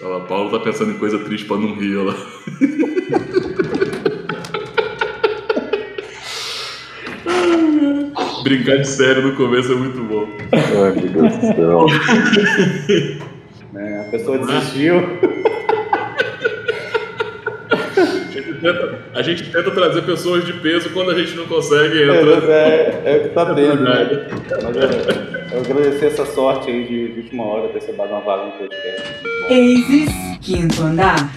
Olha lá, Paulo tá pensando em coisa triste pra não rir, olha lá. Brincar de sério no começo é muito bom. Ai, meu Deus do céu. É, a pessoa desistiu. A gente, tenta, a gente tenta trazer pessoas de peso quando a gente não consegue É, entra. é, é o que tá tendo, né? Eu, agradecer essa sorte aí de, de última hora ter dado uma vaga no podcast. Aces, quinto andar.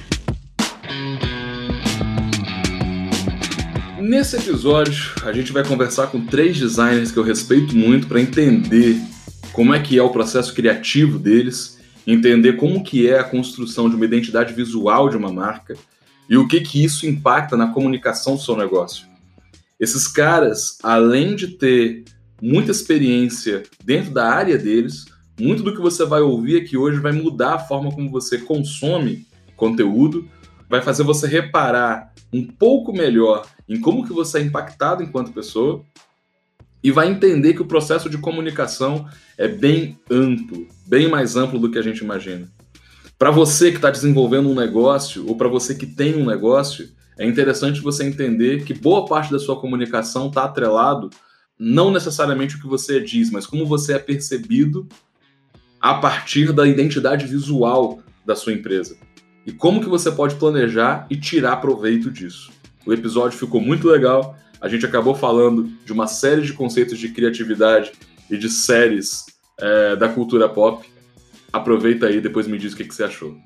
Nesse episódio, a gente vai conversar com três designers que eu respeito muito para entender como é que é o processo criativo deles, entender como que é a construção de uma identidade visual de uma marca e o que que isso impacta na comunicação do seu negócio. Esses caras, além de ter muita experiência dentro da área deles, muito do que você vai ouvir aqui hoje vai mudar a forma como você consome conteúdo, vai fazer você reparar um pouco melhor em como que você é impactado enquanto pessoa e vai entender que o processo de comunicação é bem amplo, bem mais amplo do que a gente imagina. Para você que está desenvolvendo um negócio ou para você que tem um negócio, é interessante você entender que boa parte da sua comunicação está atrelado não necessariamente o que você diz, mas como você é percebido a partir da identidade visual da sua empresa. E como que você pode planejar e tirar proveito disso. O episódio ficou muito legal. A gente acabou falando de uma série de conceitos de criatividade e de séries é, da cultura pop. Aproveita aí e depois me diz o que, que você achou.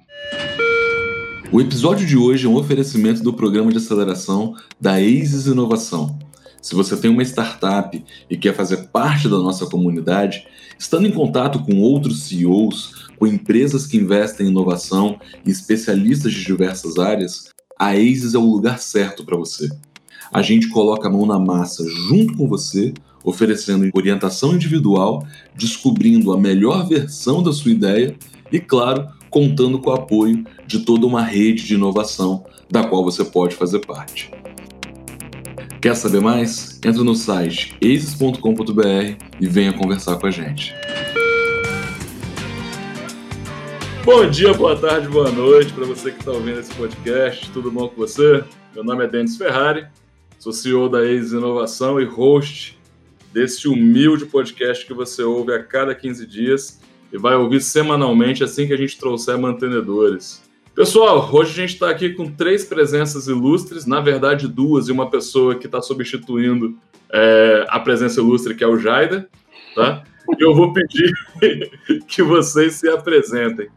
O episódio de hoje é um oferecimento do programa de aceleração da ASIS Inovação. Se você tem uma startup e quer fazer parte da nossa comunidade, estando em contato com outros CEOs, com empresas que investem em inovação e especialistas de diversas áreas, a ASIS é o lugar certo para você. A gente coloca a mão na massa junto com você, oferecendo orientação individual, descobrindo a melhor versão da sua ideia e, claro, contando com o apoio de toda uma rede de inovação da qual você pode fazer parte. Quer saber mais? Entra no site aces.com.br e venha conversar com a gente. Bom dia, boa tarde, boa noite para você que está ouvindo esse podcast. Tudo bom com você? Meu nome é Denis Ferrari, sou CEO da Aces Inovação e host desse humilde podcast que você ouve a cada 15 dias e vai ouvir semanalmente assim que a gente trouxer mantenedores. Pessoal, hoje a gente está aqui com três presenças ilustres, na verdade duas, e uma pessoa que está substituindo é, a presença ilustre, que é o Jaida, tá? E eu vou pedir que vocês se apresentem.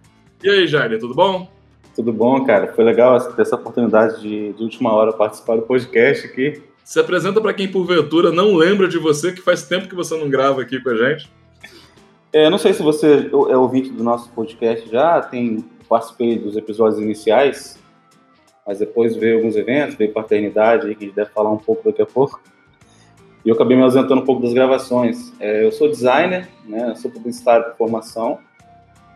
E aí, Jaida, tudo bom? Tudo bom, cara? Foi legal ter essa oportunidade de, de última hora participar do podcast aqui. Se apresenta para quem porventura não lembra de você, que faz tempo que você não grava aqui com a gente. É, não sei se você é ouvinte do nosso podcast já, tem participei dos episódios iniciais, mas depois veio alguns eventos, veio paternidade, que a gente deve falar um pouco daqui a pouco. E eu acabei me ausentando um pouco das gravações. É, eu sou designer, né, sou publicitário de formação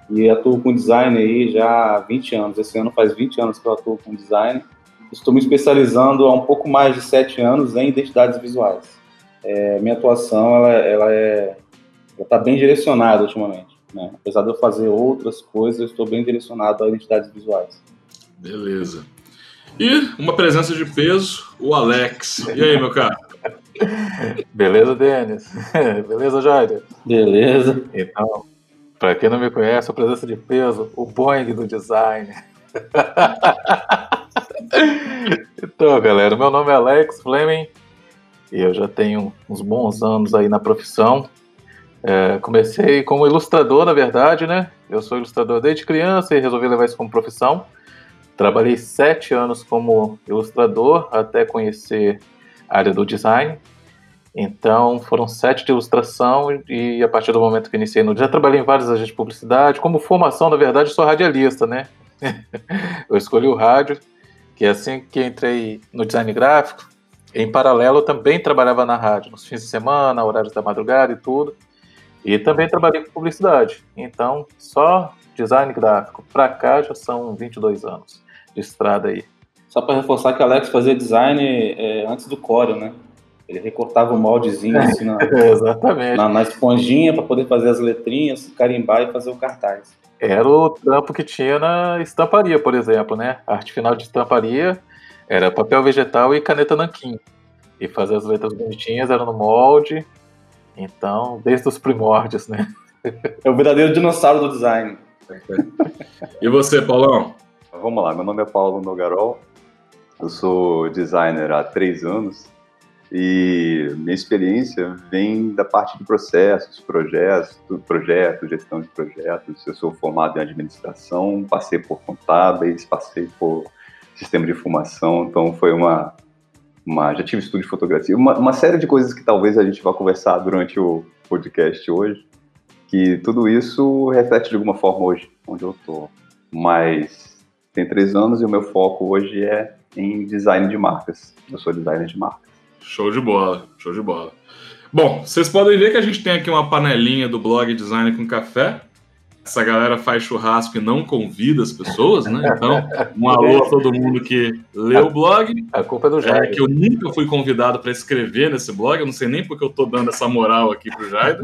e atuo com design aí já há 20 anos. Esse ano faz 20 anos que eu atuo com design. Estou me especializando há um pouco mais de 7 anos em identidades visuais. É, minha atuação ela, ela é está bem direcionada ultimamente. Né? Apesar de eu fazer outras coisas, eu estou bem direcionado a identidades visuais. Beleza. E uma presença de peso, o Alex. E aí, meu cara? Beleza, Denis? Beleza, Jair? Beleza. Então, para quem não me conhece, a presença de peso, o Boeing do design. então, galera, meu nome é Alex Fleming e eu já tenho uns bons anos aí na profissão. É, comecei como ilustrador, na verdade, né? Eu sou ilustrador desde criança e resolvi levar isso como profissão. Trabalhei sete anos como ilustrador até conhecer a área do design. Então, foram sete de ilustração e a partir do momento que iniciei no... Já trabalhei em várias agências de publicidade. Como formação, na verdade, sou radialista, né? eu escolhi o rádio, que é assim que entrei no design gráfico. Em paralelo, eu também trabalhava na rádio, nos fins de semana, horários da madrugada e tudo. E também trabalhei com publicidade. Então, só design gráfico para cá já são 22 anos de estrada aí. Só para reforçar que o Alex fazia design é, antes do Corel, né? Ele recortava o moldezinho assim na, na, na esponjinha para poder fazer as letrinhas, carimbar e fazer o cartaz. era o trampo que tinha na estamparia, por exemplo, né? A arte final de estamparia era papel vegetal e caneta nanquim. E fazer as letras bonitinhas era no molde. Então, desde os primórdios, né? É o verdadeiro dinossauro do design. E você, Paulão? Vamos lá, meu nome é Paulo Nogarol, eu sou designer há três anos e minha experiência vem da parte de processos, projetos, projetos, gestão de projetos. Eu sou formado em administração, passei por contábeis, passei por sistema de informação, então foi uma, uma já tive estudo de fotografia, uma, uma série de coisas que talvez a gente vá conversar durante o podcast hoje, que tudo isso reflete de alguma forma hoje onde eu estou. Mas tem três anos e o meu foco hoje é em design de marcas. Eu sou designer de marcas. Show de bola, show de bola. Bom, vocês podem ver que a gente tem aqui uma panelinha do blog Design com Café. Essa galera faz churrasco e não convida as pessoas, né? Então, um alô a todo mundo que lê o blog. A culpa é do É, Jair. que eu nunca fui convidado para escrever nesse blog, eu não sei nem porque eu tô dando essa moral aqui pro Jairo.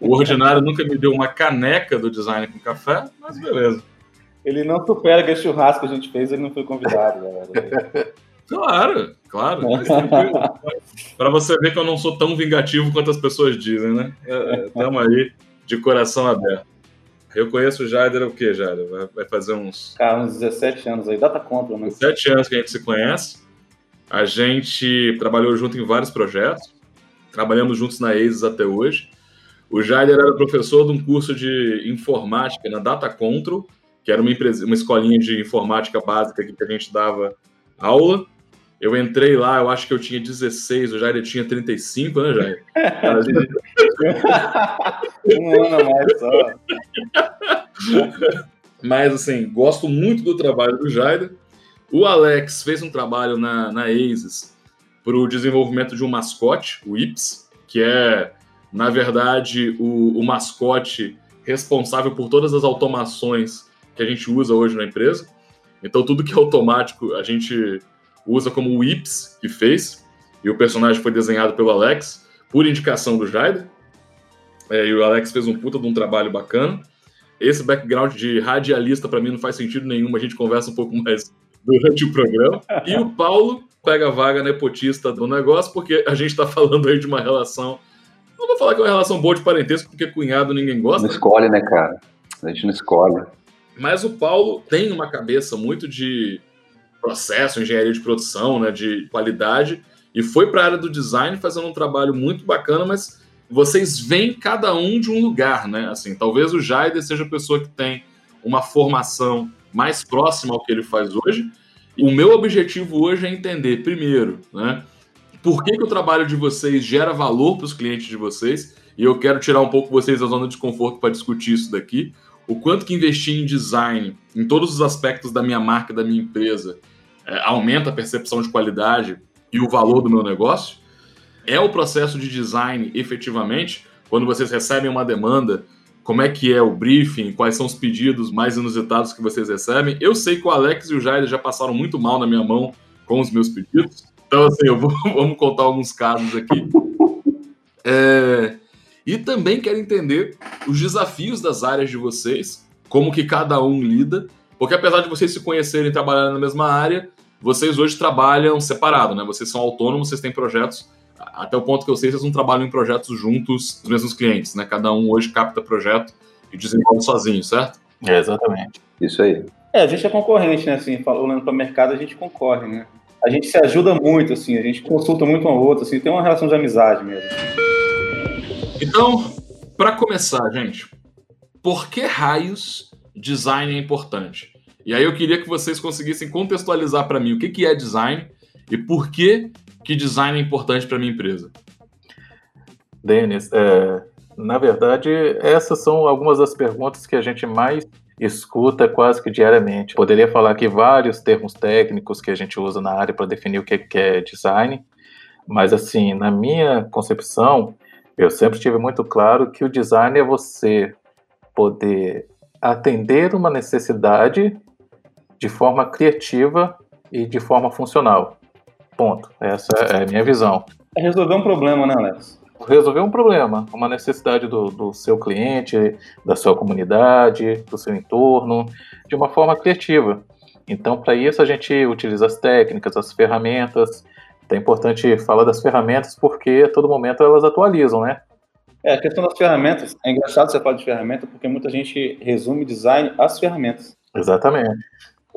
O Ordinário nunca me deu uma caneca do Design com Café, mas beleza. Ele não supera que esse churrasco que a gente fez, ele não foi convidado, galera. Claro, claro. tranquilo. Pra você ver que eu não sou tão vingativo quanto as pessoas dizem, né? Estamos aí de coração aberto. Eu conheço o Jaider o quê, Jaider? Vai- Vai fazer uns Cara, uns 17 anos aí, data contra, né? sete anos que a gente se conhece. A gente trabalhou junto em vários projetos. Trabalhamos juntos na ASIS até hoje. O Jaider era professor de um curso de informática na Data Control, que era uma, empresa, uma escolinha de informática básica que a gente dava aula. Eu entrei lá, eu acho que eu tinha 16, o Jair tinha 35, né, Jair? Um ano mais só. Mas, assim, gosto muito do trabalho do Jair. O Alex fez um trabalho na, na ASIS para o desenvolvimento de um mascote, o Ips, que é, na verdade, o, o mascote responsável por todas as automações que a gente usa hoje na empresa. Então, tudo que é automático a gente usa como o Ips que fez. E o personagem foi desenhado pelo Alex, por indicação do Jaider. É, e o Alex fez um puta de um trabalho bacana. Esse background de radialista, para mim, não faz sentido nenhum. A gente conversa um pouco mais durante o programa. E o Paulo pega a vaga nepotista do negócio, porque a gente está falando aí de uma relação. Não vou falar que é uma relação boa de parentesco, porque cunhado ninguém Não gosta. escolhe, né, cara? A gente não escolhe. Mas o Paulo tem uma cabeça muito de processo, engenharia de produção, né, de qualidade, e foi para a área do design fazendo um trabalho muito bacana, mas vocês vêm cada um de um lugar, né? Assim, talvez o Jaider seja a pessoa que tem uma formação mais próxima ao que ele faz hoje. O meu objetivo hoje é entender, primeiro, né, por que, que o trabalho de vocês gera valor para os clientes de vocês, e eu quero tirar um pouco vocês da zona de desconforto para discutir isso daqui o quanto que investir em design, em todos os aspectos da minha marca, da minha empresa, é, aumenta a percepção de qualidade e o valor do meu negócio. É o processo de design, efetivamente, quando vocês recebem uma demanda, como é que é o briefing, quais são os pedidos mais inusitados que vocês recebem. Eu sei que o Alex e o Jair já passaram muito mal na minha mão com os meus pedidos. Então, assim, eu vou, vamos contar alguns casos aqui. É, e também quero entender os desafios das áreas de vocês, como que cada um lida, porque apesar de vocês se conhecerem e trabalharem na mesma área, vocês hoje trabalham separado, né? Vocês são autônomos, vocês têm projetos, até o ponto que eu sei, vocês não trabalham em projetos juntos, os mesmos clientes, né? Cada um hoje capta projeto e desenvolve sozinho, certo? É, exatamente. Isso aí. É, a gente é concorrente, né? Assim, falando para mercado, a gente concorre, né? A gente se ajuda muito, assim, a gente consulta muito um ao outro, assim, tem uma relação de amizade mesmo. Então, para começar, gente, por que raios design é importante? E aí eu queria que vocês conseguissem contextualizar para mim o que, que é design e por que, que design é importante para minha empresa. Denis, é, na verdade, essas são algumas das perguntas que a gente mais escuta quase que diariamente. Poderia falar aqui vários termos técnicos que a gente usa na área para definir o que que é design, mas assim, na minha concepção, eu sempre tive muito claro que o design é você poder atender uma necessidade de forma criativa e de forma funcional. Ponto. Essa é a minha visão. É resolver um problema, né, Alex? resolver um problema, uma necessidade do, do seu cliente, da sua comunidade, do seu entorno, de uma forma criativa. Então, para isso, a gente utiliza as técnicas, as ferramentas. É importante falar das ferramentas porque a todo momento elas atualizam, né? É, a questão das ferramentas, é engraçado você falar de ferramenta porque muita gente resume design às ferramentas. Exatamente.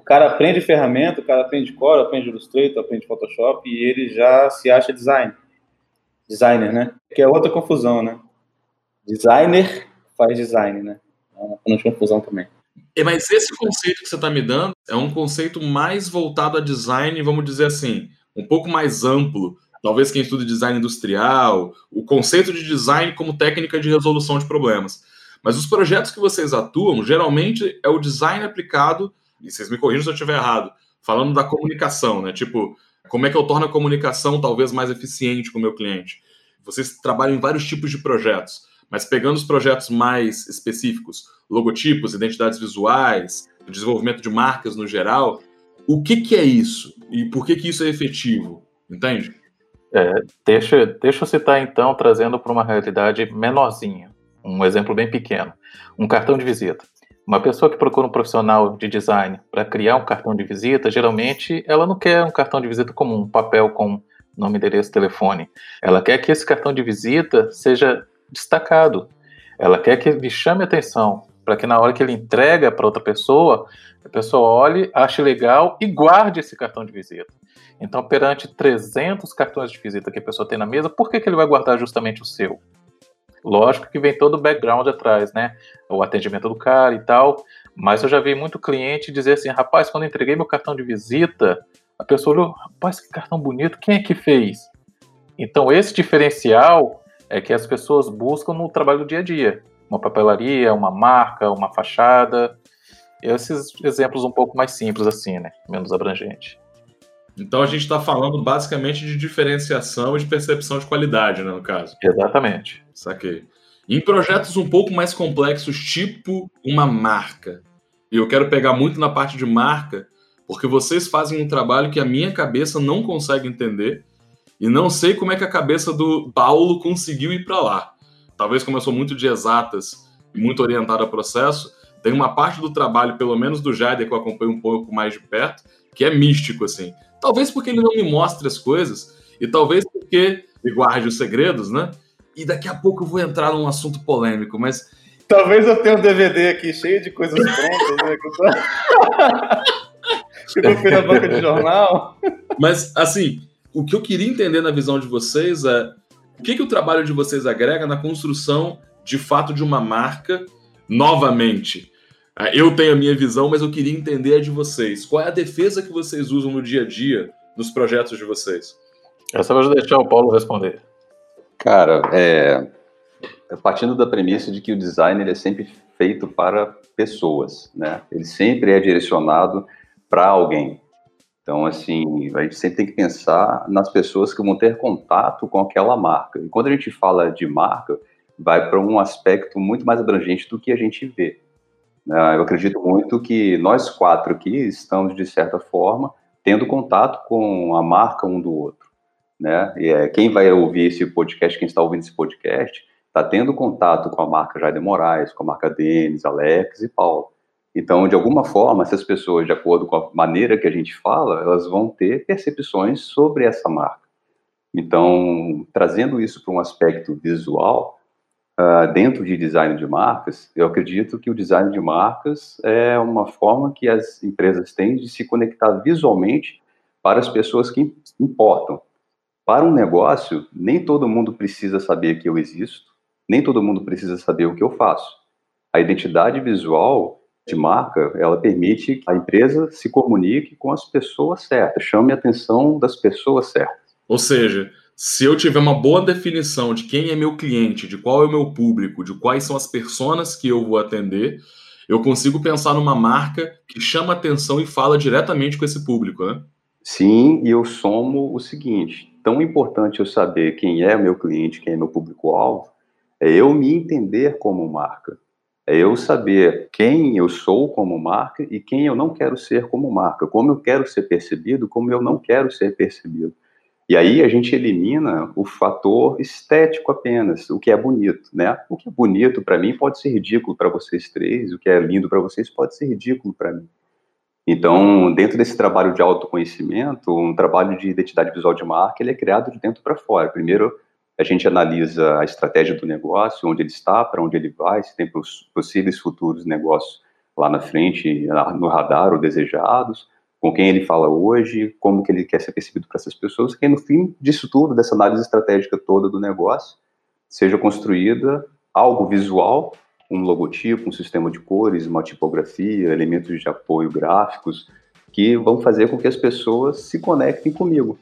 Cara aprende ferramenta, o cara aprende Core, aprende Illustrator, aprende Photoshop e ele já se acha design. Designer, né? Que é outra confusão, né? Designer faz design, né? É uma confusão também. Mas esse conceito que você está me dando é um conceito mais voltado a design, vamos dizer assim, um pouco mais amplo. Talvez quem estuda design industrial, o conceito de design como técnica de resolução de problemas. Mas os projetos que vocês atuam, geralmente é o design aplicado, e vocês me corrijam se eu estiver errado, falando da comunicação, né? Tipo, como é que eu torno a comunicação talvez mais eficiente com o meu cliente? Vocês trabalham em vários tipos de projetos, mas pegando os projetos mais específicos, logotipos, identidades visuais, desenvolvimento de marcas no geral, o que, que é isso? E por que, que isso é efetivo? Entende? É, deixa, deixa eu citar então, trazendo para uma realidade menorzinha, um exemplo bem pequeno, um cartão de visita. Uma pessoa que procura um profissional de design para criar um cartão de visita, geralmente ela não quer um cartão de visita comum, um papel com nome, endereço, telefone. Ela quer que esse cartão de visita seja destacado. Ela quer que ele chame atenção, para que na hora que ele entrega para outra pessoa, a pessoa olhe, ache legal e guarde esse cartão de visita. Então, perante 300 cartões de visita que a pessoa tem na mesa, por que, que ele vai guardar justamente o seu? Lógico que vem todo o background atrás, né? O atendimento do cara e tal. Mas eu já vi muito cliente dizer assim: rapaz, quando entreguei meu cartão de visita, a pessoa olhou, rapaz, que cartão bonito, quem é que fez? Então, esse diferencial é que as pessoas buscam no trabalho do dia a dia. Uma papelaria, uma marca, uma fachada. Esses exemplos um pouco mais simples, assim, né? Menos abrangente. Então a gente está falando basicamente de diferenciação e de percepção de qualidade, né, no caso. Exatamente. Saquei. Em projetos um pouco mais complexos, tipo uma marca, e eu quero pegar muito na parte de marca, porque vocês fazem um trabalho que a minha cabeça não consegue entender, e não sei como é que a cabeça do Paulo conseguiu ir para lá. Talvez como eu sou muito de exatas e muito orientado a processo, tem uma parte do trabalho, pelo menos do Jader, que eu acompanho um pouco mais de perto, que é místico, assim. Talvez porque ele não me mostre as coisas, e talvez porque ele guarde os segredos, né? E daqui a pouco eu vou entrar num assunto polêmico, mas. Talvez eu tenha um DVD aqui cheio de coisas prontas, né? Que eu, tô... que eu fui na banca de jornal. Mas, assim, o que eu queria entender na visão de vocês é o que, que o trabalho de vocês agrega na construção, de fato, de uma marca, novamente. Ah, eu tenho a minha visão, mas eu queria entender a de vocês. Qual é a defesa que vocês usam no dia a dia nos projetos de vocês? Essa eu vou deixar o Paulo responder. Cara, é, partindo da premissa de que o design ele é sempre feito para pessoas, né? Ele sempre é direcionado para alguém. Então, assim, a gente sempre tem que pensar nas pessoas que vão ter contato com aquela marca. E quando a gente fala de marca, vai para um aspecto muito mais abrangente do que a gente vê. Né? Eu acredito muito que nós quatro aqui estamos, de certa forma, tendo contato com a marca um do outro. Né? E é, quem vai ouvir esse podcast, quem está ouvindo esse podcast, está tendo contato com a marca Jair Moraes, com a marca Denis, Alex e Paulo. Então, de alguma forma, essas pessoas, de acordo com a maneira que a gente fala, elas vão ter percepções sobre essa marca. Então, trazendo isso para um aspecto visual, uh, dentro de design de marcas, eu acredito que o design de marcas é uma forma que as empresas têm de se conectar visualmente para as pessoas que importam. Para um negócio, nem todo mundo precisa saber que eu existo, nem todo mundo precisa saber o que eu faço. A identidade visual de marca, ela permite que a empresa se comunique com as pessoas certas, chame a atenção das pessoas certas. Ou seja, se eu tiver uma boa definição de quem é meu cliente, de qual é o meu público, de quais são as pessoas que eu vou atender, eu consigo pensar numa marca que chama atenção e fala diretamente com esse público, né? Sim, e eu somo o seguinte: tão importante eu saber quem é meu cliente, quem é meu público-alvo, é eu me entender como marca. É eu saber quem eu sou como marca e quem eu não quero ser como marca, como eu quero ser percebido, como eu não quero ser percebido. E aí a gente elimina o fator estético apenas, o que é bonito, né? O que é bonito para mim pode ser ridículo para vocês três, o que é lindo para vocês pode ser ridículo para mim. Então, dentro desse trabalho de autoconhecimento, um trabalho de identidade visual de marca, ele é criado de dentro para fora. Primeiro, a gente analisa a estratégia do negócio, onde ele está, para onde ele vai, se tem possíveis futuros negócios lá na frente, no radar ou desejados com quem ele fala hoje, como que ele quer ser percebido para essas pessoas, que no fim disso tudo, dessa análise estratégica toda do negócio, seja construída algo visual, um logotipo, um sistema de cores, uma tipografia, elementos de apoio gráficos, que vão fazer com que as pessoas se conectem comigo.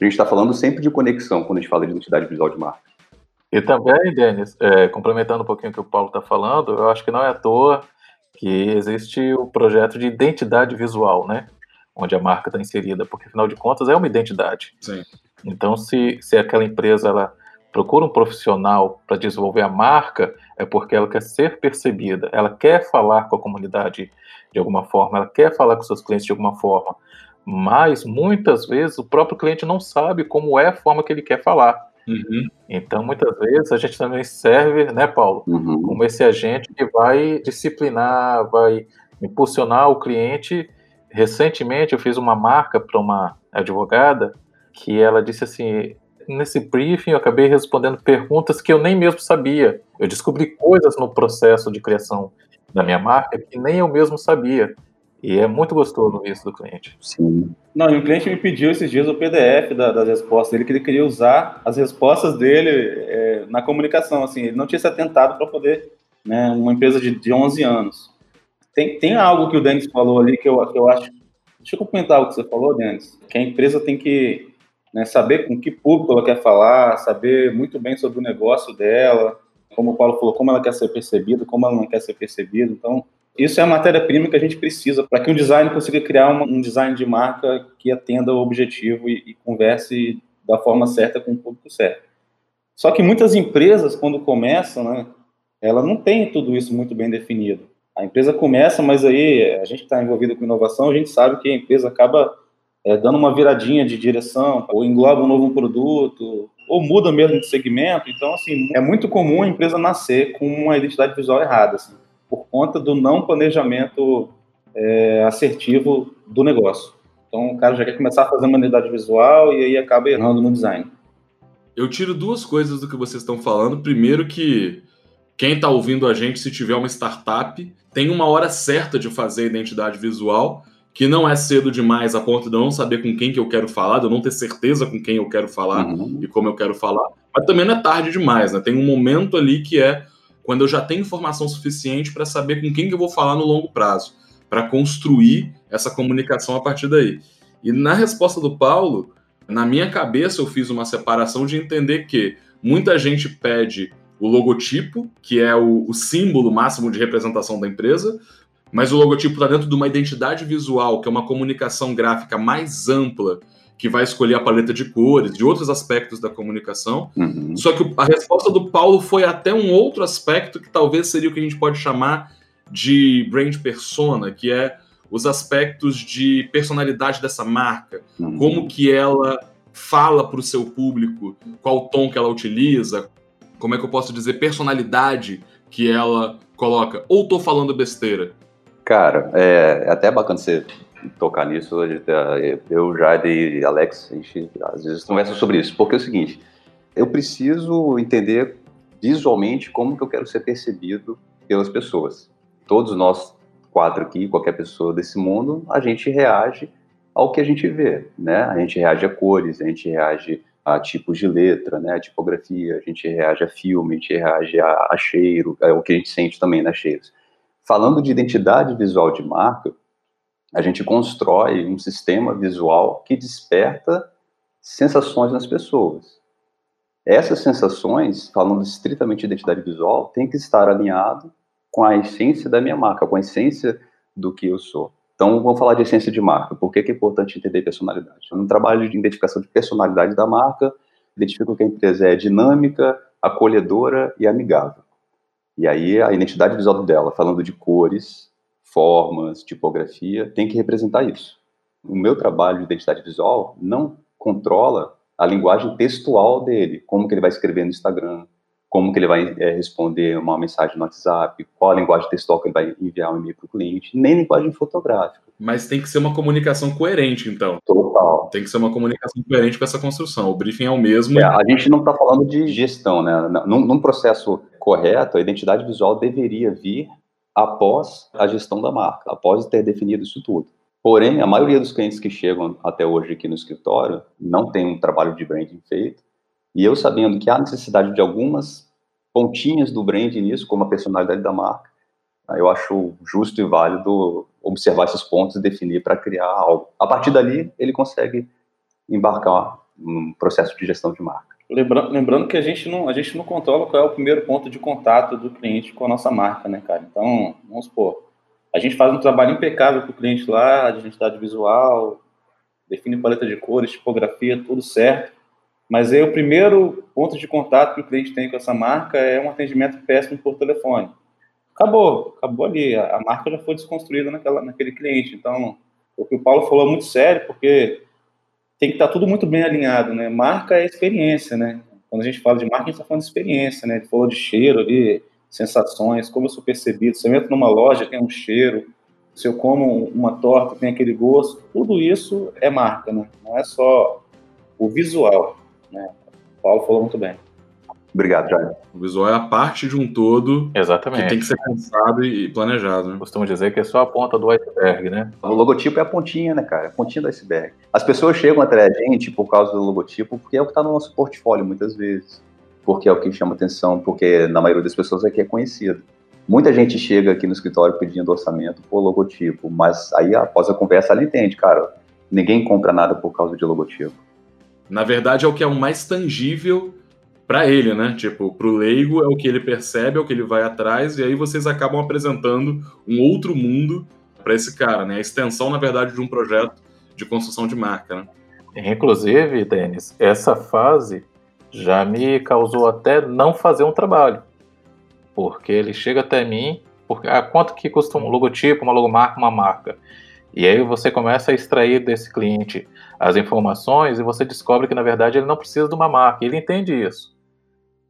A gente está falando sempre de conexão quando a gente fala de identidade visual de marca. E também, Denis, é, complementando um pouquinho o que o Paulo está falando, eu acho que não é à toa que existe o projeto de identidade visual, né? Onde a marca está inserida, porque afinal de contas é uma identidade. Sim. Então, se, se aquela empresa ela procura um profissional para desenvolver a marca, é porque ela quer ser percebida, ela quer falar com a comunidade de alguma forma, ela quer falar com seus clientes de alguma forma, mas muitas vezes o próprio cliente não sabe como é a forma que ele quer falar. Uhum. Então, muitas vezes a gente também serve, né, Paulo, Uhum. como esse agente que vai disciplinar, vai impulsionar o cliente Recentemente eu fiz uma marca para uma advogada que ela disse assim: nesse briefing eu acabei respondendo perguntas que eu nem mesmo sabia. Eu descobri coisas no processo de criação da minha marca que nem eu mesmo sabia. E é muito gostoso isso do cliente. Sim. Não, e o cliente me pediu esses dias o PDF da, das respostas dele, que ele queria usar as respostas dele é, na comunicação. Assim, ele não tinha se atentado para poder, né, uma empresa de, de 11 anos. Tem, tem algo que o Denis falou ali que eu, que eu acho. Deixa eu comentar o que você falou, Denis. Que a empresa tem que né, saber com que público ela quer falar, saber muito bem sobre o negócio dela, como o Paulo falou, como ela quer ser percebida, como ela não quer ser percebida. Então, isso é a matéria-prima que a gente precisa para que um design consiga criar uma, um design de marca que atenda o objetivo e, e converse da forma certa com o público certo. Só que muitas empresas, quando começam, né, ela não tem tudo isso muito bem definido. A empresa começa, mas aí a gente está envolvido com inovação, a gente sabe que a empresa acaba é, dando uma viradinha de direção, ou engloba um novo produto, ou muda mesmo de segmento. Então, assim, é muito comum a empresa nascer com uma identidade visual errada, assim, por conta do não planejamento é, assertivo do negócio. Então, o cara já quer começar a fazer uma identidade visual e aí acaba errando no design. Eu tiro duas coisas do que vocês estão falando. Primeiro que quem está ouvindo a gente, se tiver uma startup, tem uma hora certa de fazer identidade visual, que não é cedo demais a ponto de eu não saber com quem que eu quero falar, de eu não ter certeza com quem eu quero falar Uhum. e como eu quero falar, mas também não é tarde demais, né? Tem um momento ali que é quando eu já tenho informação suficiente para saber com quem que eu vou falar no longo prazo, para construir essa comunicação a partir daí. E na resposta do Paulo, na minha cabeça eu fiz uma separação de entender que muita gente pede o logotipo, que é o, o símbolo máximo de representação da empresa, mas o logotipo está dentro de uma identidade visual, que é uma comunicação gráfica mais ampla, que vai escolher a paleta de cores, de outros aspectos da comunicação. Uhum. Só que a resposta do Paulo foi até um outro aspecto que talvez seria o que a gente pode chamar de brand persona, que é os aspectos de personalidade dessa marca, Uhum. como que ela fala para o seu público, qual tom que ela utiliza, como é que eu posso dizer, personalidade que ela coloca. Ou tô falando besteira? Cara, é, é até bacana você tocar nisso. é, Eu já e Alex, a gente às vezes conversa sobre isso. Porque é o seguinte, eu preciso entender visualmente como que eu quero ser percebido pelas pessoas. Todos nós quatro aqui, qualquer pessoa desse mundo, a gente reage ao que a gente vê, né? A gente reage a cores, a gente reage a tipos de letra, né? A tipografia, a gente reage a filme, a gente reage a, a cheiro, é o que a gente sente também nas cheiros. Falando de identidade visual de marca, a gente constrói um sistema visual que desperta sensações nas pessoas. Essas sensações, falando estritamente de identidade visual, tem que estar alinhado com a essência da minha marca, com a essência do que eu sou. Então, vamos falar de essência de marca. Por que, que é importante entender personalidade? No trabalho de identificação de personalidade da marca, identifico que a empresa é dinâmica, acolhedora e amigável. E aí, a identidade visual dela, falando de cores, formas, tipografia, tem que representar isso. O meu trabalho de identidade visual não controla a linguagem textual dele, como que ele vai escrever no Instagram, como que ele vai é, responder uma mensagem no WhatsApp, qual a linguagem textual que ele vai enviar um e-mail para o cliente, nem linguagem fotográfica. Mas tem que ser uma comunicação coerente, então. Total. Tem que ser uma comunicação coerente com essa construção. O briefing é o mesmo. É, a gente não está falando de gestão, né? Num, num processo correto, a identidade visual deveria vir após a gestão da marca, após ter definido isso tudo. Porém, a maioria dos clientes que chegam até hoje aqui no escritório não tem um trabalho de branding feito, e eu sabendo que há necessidade de algumas pontinhas do branding nisso, como a personalidade da marca, eu acho justo e válido observar esses pontos e definir para criar algo. A partir dali, ele consegue embarcar um processo de gestão de marca. Lembrando, lembrando que a gente, não, a gente não controla qual é o primeiro ponto de contato do cliente com a nossa marca, né, cara? Então, vamos supor, a gente faz um trabalho impecável para o cliente lá, de identidade visual, define paleta de cores, tipografia, tudo certo. Mas aí o primeiro ponto de contato que o cliente tem com essa marca é um atendimento péssimo por telefone. Acabou, acabou ali. A, marca já foi desconstruída naquela, naquele cliente. Então, o que o Paulo falou é muito sério, porque tem que estar tudo muito bem alinhado, né? Marca é experiência, né? Quando a gente fala de marca, a gente está falando de experiência, né? Ele falou de cheiro ali, sensações, como eu sou percebido. Se eu entro numa loja, tem um cheiro. Se eu como uma torta, tem aquele gosto. Tudo isso é marca, né? Não é só o visual. Né? O Paulo falou muito bem. Obrigado, Jair. O visual é a parte de um todo Exatamente. que tem que ser pensado e planejado. Né? Costumo dizer que é só a ponta do iceberg, né? O logotipo é a pontinha, né, cara? A pontinha do iceberg. As pessoas chegam até a gente por causa do logotipo, porque é o que está no nosso portfólio muitas vezes. Porque é o que chama atenção, porque na maioria das pessoas aqui é conhecido. Muita gente chega aqui no escritório pedindo orçamento por logotipo, mas aí após a conversa ela entende, cara, ninguém compra nada por causa de logotipo. Na verdade, é o que é o mais tangível para ele, né? Tipo, pro leigo é o que ele percebe, é o que ele vai atrás, e aí vocês acabam apresentando um outro mundo para esse cara, né? A extensão, na verdade, de um projeto de construção de marca, né? Inclusive, Denis, essa fase já me causou até não fazer um trabalho. Porque ele chega até mim, porque ah, quanto que custa um logotipo, uma logomarca, uma marca? E aí você começa a extrair desse cliente as informações e você descobre que na verdade ele não precisa de uma marca, ele entende isso.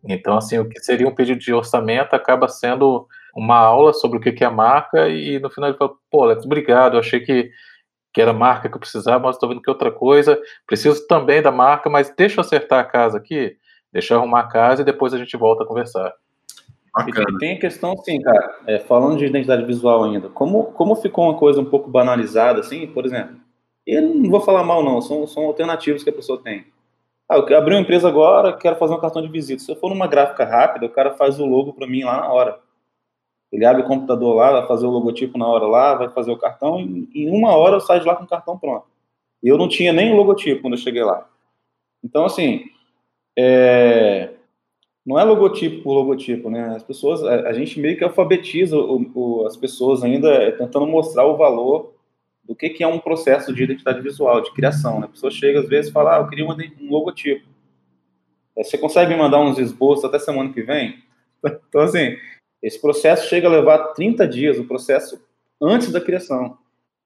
Então, assim, o que seria um pedido de orçamento acaba sendo uma aula sobre o que é a marca e no final ele fala, pô, Alex, obrigado, eu achei que, que era a marca que eu precisava, mas estou vendo que é outra coisa, preciso também da marca, mas deixa eu acertar a casa aqui, deixa eu arrumar a casa e depois a gente volta a conversar. E tem a questão, assim, cara, é, falando de identidade visual ainda, como, como ficou uma coisa um pouco banalizada, assim, por exemplo, eu não vou falar mal, não, são, são alternativas que a pessoa tem. Ah, eu abri uma empresa agora, quero fazer um cartão de visita. Se eu for numa gráfica rápida, o cara faz o logo para mim lá na hora. Ele abre o computador lá, vai fazer o logotipo na hora lá, vai fazer o cartão, e em uma hora eu saio de lá com o cartão pronto. E eu não tinha nem o logotipo quando eu cheguei lá. Então, assim, é... não é logotipo por logotipo, né? As pessoas, a, a gente meio que alfabetiza o, o, as pessoas ainda é, tentando mostrar o valor do que, que é um processo de identidade visual, de criação. Né? A pessoa chega às vezes e fala, ah, eu queria um logotipo. Você consegue me mandar uns esboços até semana que vem? Então, assim, esse processo chega a levar 30 dias, o processo antes da criação.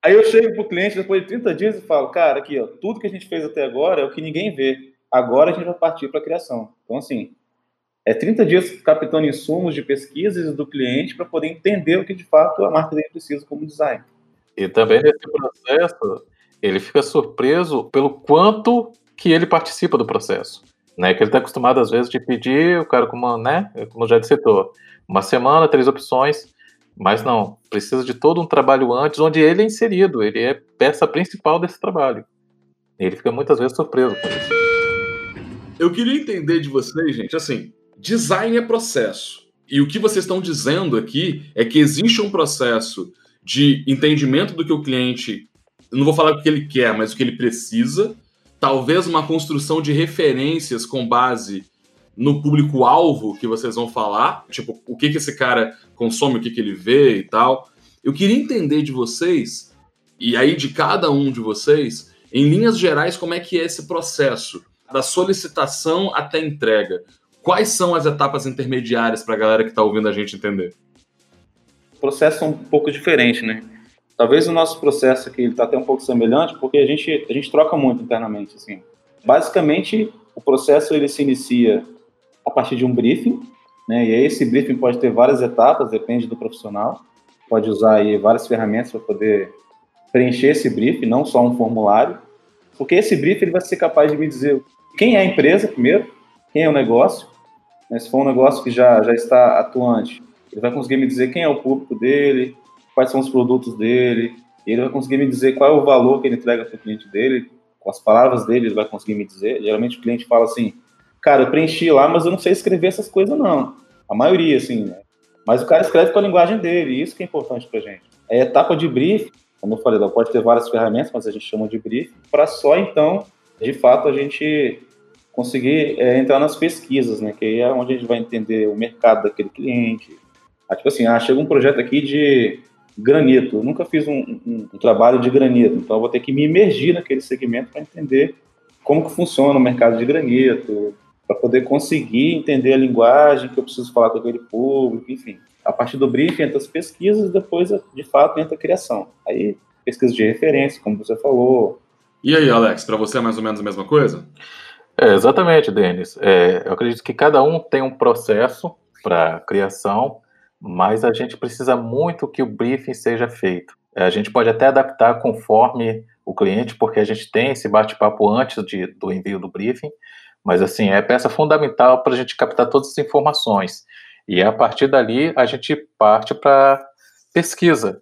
Aí eu chego para o cliente depois de 30 dias e falo, cara, aqui, ó, tudo que a gente fez até agora é o que ninguém vê. Agora a gente vai partir para a criação. Então, assim, é 30 dias captando insumos de pesquisas do cliente para poder entender o que de fato a marca dele precisa como design. E também nesse processo, ele fica surpreso pelo quanto que ele participa do processo. Né, que ele está acostumado, às vezes, de pedir, o cara, como, né, como já citou, uma semana, três opções, mas não, precisa de todo um trabalho antes, onde ele é inserido, ele é peça principal desse trabalho. Ele fica muitas vezes surpreso com isso. Eu queria entender de vocês, gente, assim, design é processo. E o que vocês estão dizendo aqui é que existe um processo de entendimento do que o cliente, não vou falar o que ele quer, mas o que ele precisa, talvez uma construção de referências com base no público-alvo que vocês vão falar, tipo, o que, que esse cara consome, o que, que ele vê e tal. Eu queria entender de vocês, e aí de cada um de vocês, em linhas gerais, como é que é esse processo, da solicitação até entrega. Quais são as etapas intermediárias para a galera que está ouvindo a gente entender? Processo é um pouco diferente, né? Talvez o nosso processo aqui está até um pouco semelhante, porque a gente, a gente troca muito internamente, assim. Basicamente, o processo ele se inicia a partir de um briefing, né? E aí esse briefing pode ter várias etapas, depende do profissional. Pode usar aí várias ferramentas para poder preencher esse briefing, não só um formulário, porque esse briefing ele vai ser capaz de me dizer quem é a empresa primeiro, quem é o negócio, né? se for um negócio que já, já está atuante, ele vai conseguir me dizer quem é o público dele, quais são os produtos dele, ele vai conseguir me dizer qual é o valor que ele entrega para o cliente dele, com as palavras dele, ele vai conseguir me dizer. Geralmente o cliente fala assim, cara, eu preenchi lá, mas eu não sei escrever essas coisas não. A maioria, assim, né? Mas o cara escreve com a linguagem dele, e isso que é importante para gente. É a etapa de briefing, como eu falei, pode ter várias ferramentas, mas a gente chama de briefing, para só então, de fato, a gente conseguir é, entrar nas pesquisas, né? Que aí é onde a gente vai entender o mercado daquele cliente. Ah, tipo assim, ah, chega um projeto aqui de granito. Eu nunca fiz um, um, um, trabalho de granito, então eu vou ter que me imergir naquele segmento para entender como que funciona o mercado de granito, para poder conseguir entender a linguagem que eu preciso falar com aquele público, enfim. A partir do briefing entra as pesquisas, depois, de fato, entra a criação. Aí, pesquisa de referência, como você falou. E aí, Alex, para você é mais ou menos a mesma coisa? É, exatamente, Denis. É, eu acredito que cada um tem um processo para criação, mas a gente precisa muito que o briefing seja feito. É, a gente pode até adaptar conforme o cliente, porque a gente tem esse bate-papo antes de, do envio do briefing, mas assim, é peça fundamental para a gente captar todas as informações. E a partir dali a gente parte para pesquisa,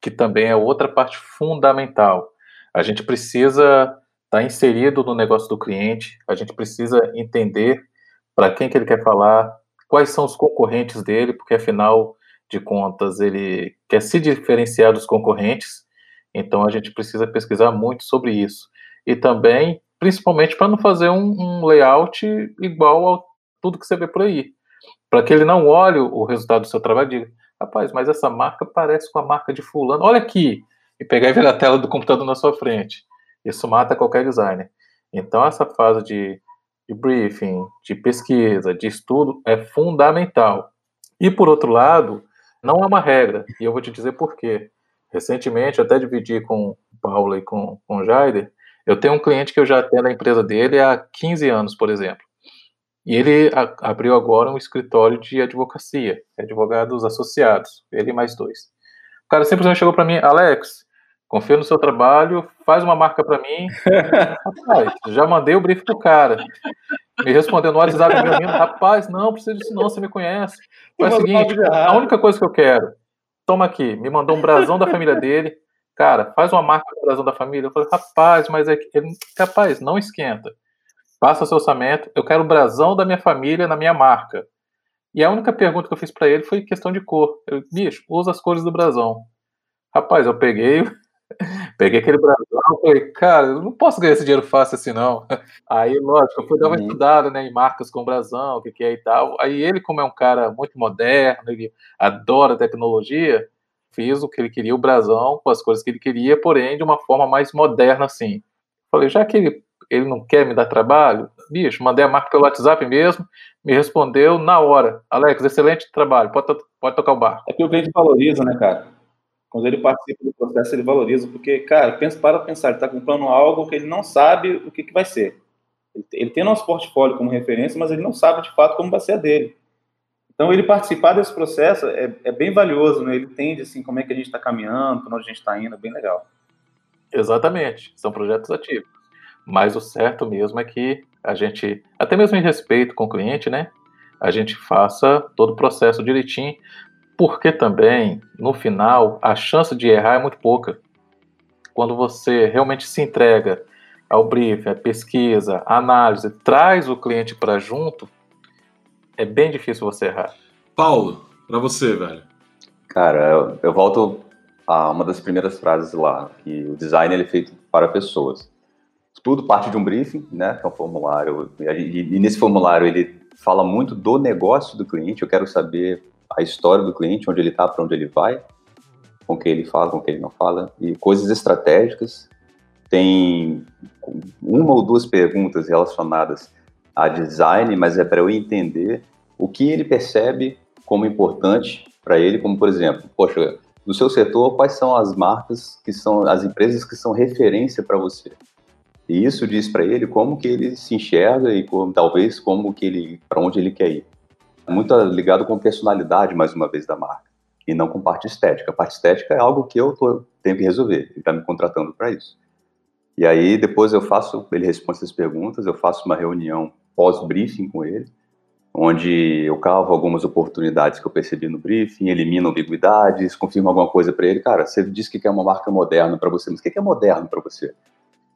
que também é outra parte fundamental. A gente precisa estar tá inserido no negócio do cliente, a gente precisa entender para quem que ele quer falar, quais são os concorrentes dele, porque afinal de contas ele quer se diferenciar dos concorrentes, então a gente precisa pesquisar muito sobre isso. E também, principalmente, para não fazer um, um, layout igual a tudo que você vê por aí. Para que ele não olhe o resultado do seu trabalho e diga, rapaz, mas essa marca parece com a marca de fulano, olha aqui, e pegar e ver a tela do computador na sua frente. Isso mata qualquer designer. Então essa fase de de briefing, de pesquisa, de estudo é fundamental. E por outro lado, não é uma regra, e eu vou te dizer por quê. Recentemente, até dividi com o Paulo e com, com o Jaider, eu tenho um cliente que eu já tenho na empresa dele há 15 anos, por exemplo. E ele a, abriu agora um escritório de advocacia, advogados associados, ele mais dois. O cara simplesmente chegou para mim, Alex, confio no seu trabalho, faz uma marca para mim. rapaz, já mandei o brief pro cara. Me respondeu no WhatsApp meu menino, rapaz, não precisa disso não, você me conhece. Foi o seguinte, a única coisa que eu quero, toma aqui, me mandou um brasão da família dele, cara, faz uma marca do brasão da família. Eu falei, rapaz, mas é que ele, rapaz, não esquenta. Passa seu orçamento, eu quero o brasão da minha família na minha marca. E a única pergunta que eu fiz para ele foi questão de cor. Eu, bicho, usa as cores do brasão. Rapaz, eu peguei, Peguei aquele brasão e falei, cara, eu não posso ganhar esse dinheiro fácil assim, não. Aí, lógico, eu fui dar uma uhum. estudada né, em marcas com brasão, o que, que é e tal. Aí ele, como é um cara muito moderno, ele adora tecnologia, fez o que ele queria, o brasão, com as coisas que ele queria, porém de uma forma mais moderna, assim. Falei, já que ele, ele não quer me dar trabalho, bicho, mandei a marca pelo WhatsApp mesmo, me respondeu na hora. Alex, excelente trabalho, pode, pode tocar o barco. É que o cliente valoriza, né, cara? Quando ele participa do processo, ele valoriza, porque, cara, pensa, para pensar, ele está comprando algo que ele não sabe o que, que vai ser. Ele, tem nosso portfólio como referência, mas ele não sabe de fato como vai ser a dele. Então, ele participar desse processo é, é bem valioso, né? ele entende assim, como é que a gente está caminhando, para onde a gente está indo, é bem legal. Exatamente, são projetos ativos. Mas o certo mesmo é que a gente, até mesmo em respeito com o cliente, né? A gente faça todo o processo direitinho, porque também, no final, a chance de errar é muito pouca. Quando você realmente se entrega ao briefing, à pesquisa, à análise, traz o cliente para junto, é bem difícil você errar. Paulo, para você, velho. Cara, eu, eu, volto a uma das primeiras frases lá, que o design ele é feito para pessoas. Tudo parte de um briefing, né, que é um formulário, e, e nesse formulário ele fala muito do negócio do cliente, eu quero saber a história do cliente, onde ele está, para onde ele vai, com o que ele fala, com o que ele não fala, e coisas estratégicas. Tem uma ou duas perguntas relacionadas a design, mas é para eu entender o que ele percebe como importante para ele, como por exemplo, poxa, no seu setor, quais são as marcas que são as empresas que são referência para você? E isso diz para ele como que ele se enxerga e como, talvez como que ele, para onde ele quer ir. Muito ligado com personalidade, mais uma vez, da marca, e não com parte estética. A parte estética é algo que eu tô, tenho que resolver, ele está me contratando para isso. E aí depois eu faço, ele responde essas perguntas, eu faço uma reunião pós-briefing com ele, onde eu cavo algumas oportunidades que eu percebi no briefing, elimino ambiguidades, confirmo alguma coisa para ele. Cara, você disse que quer uma marca moderna para você, mas o que é moderno para você?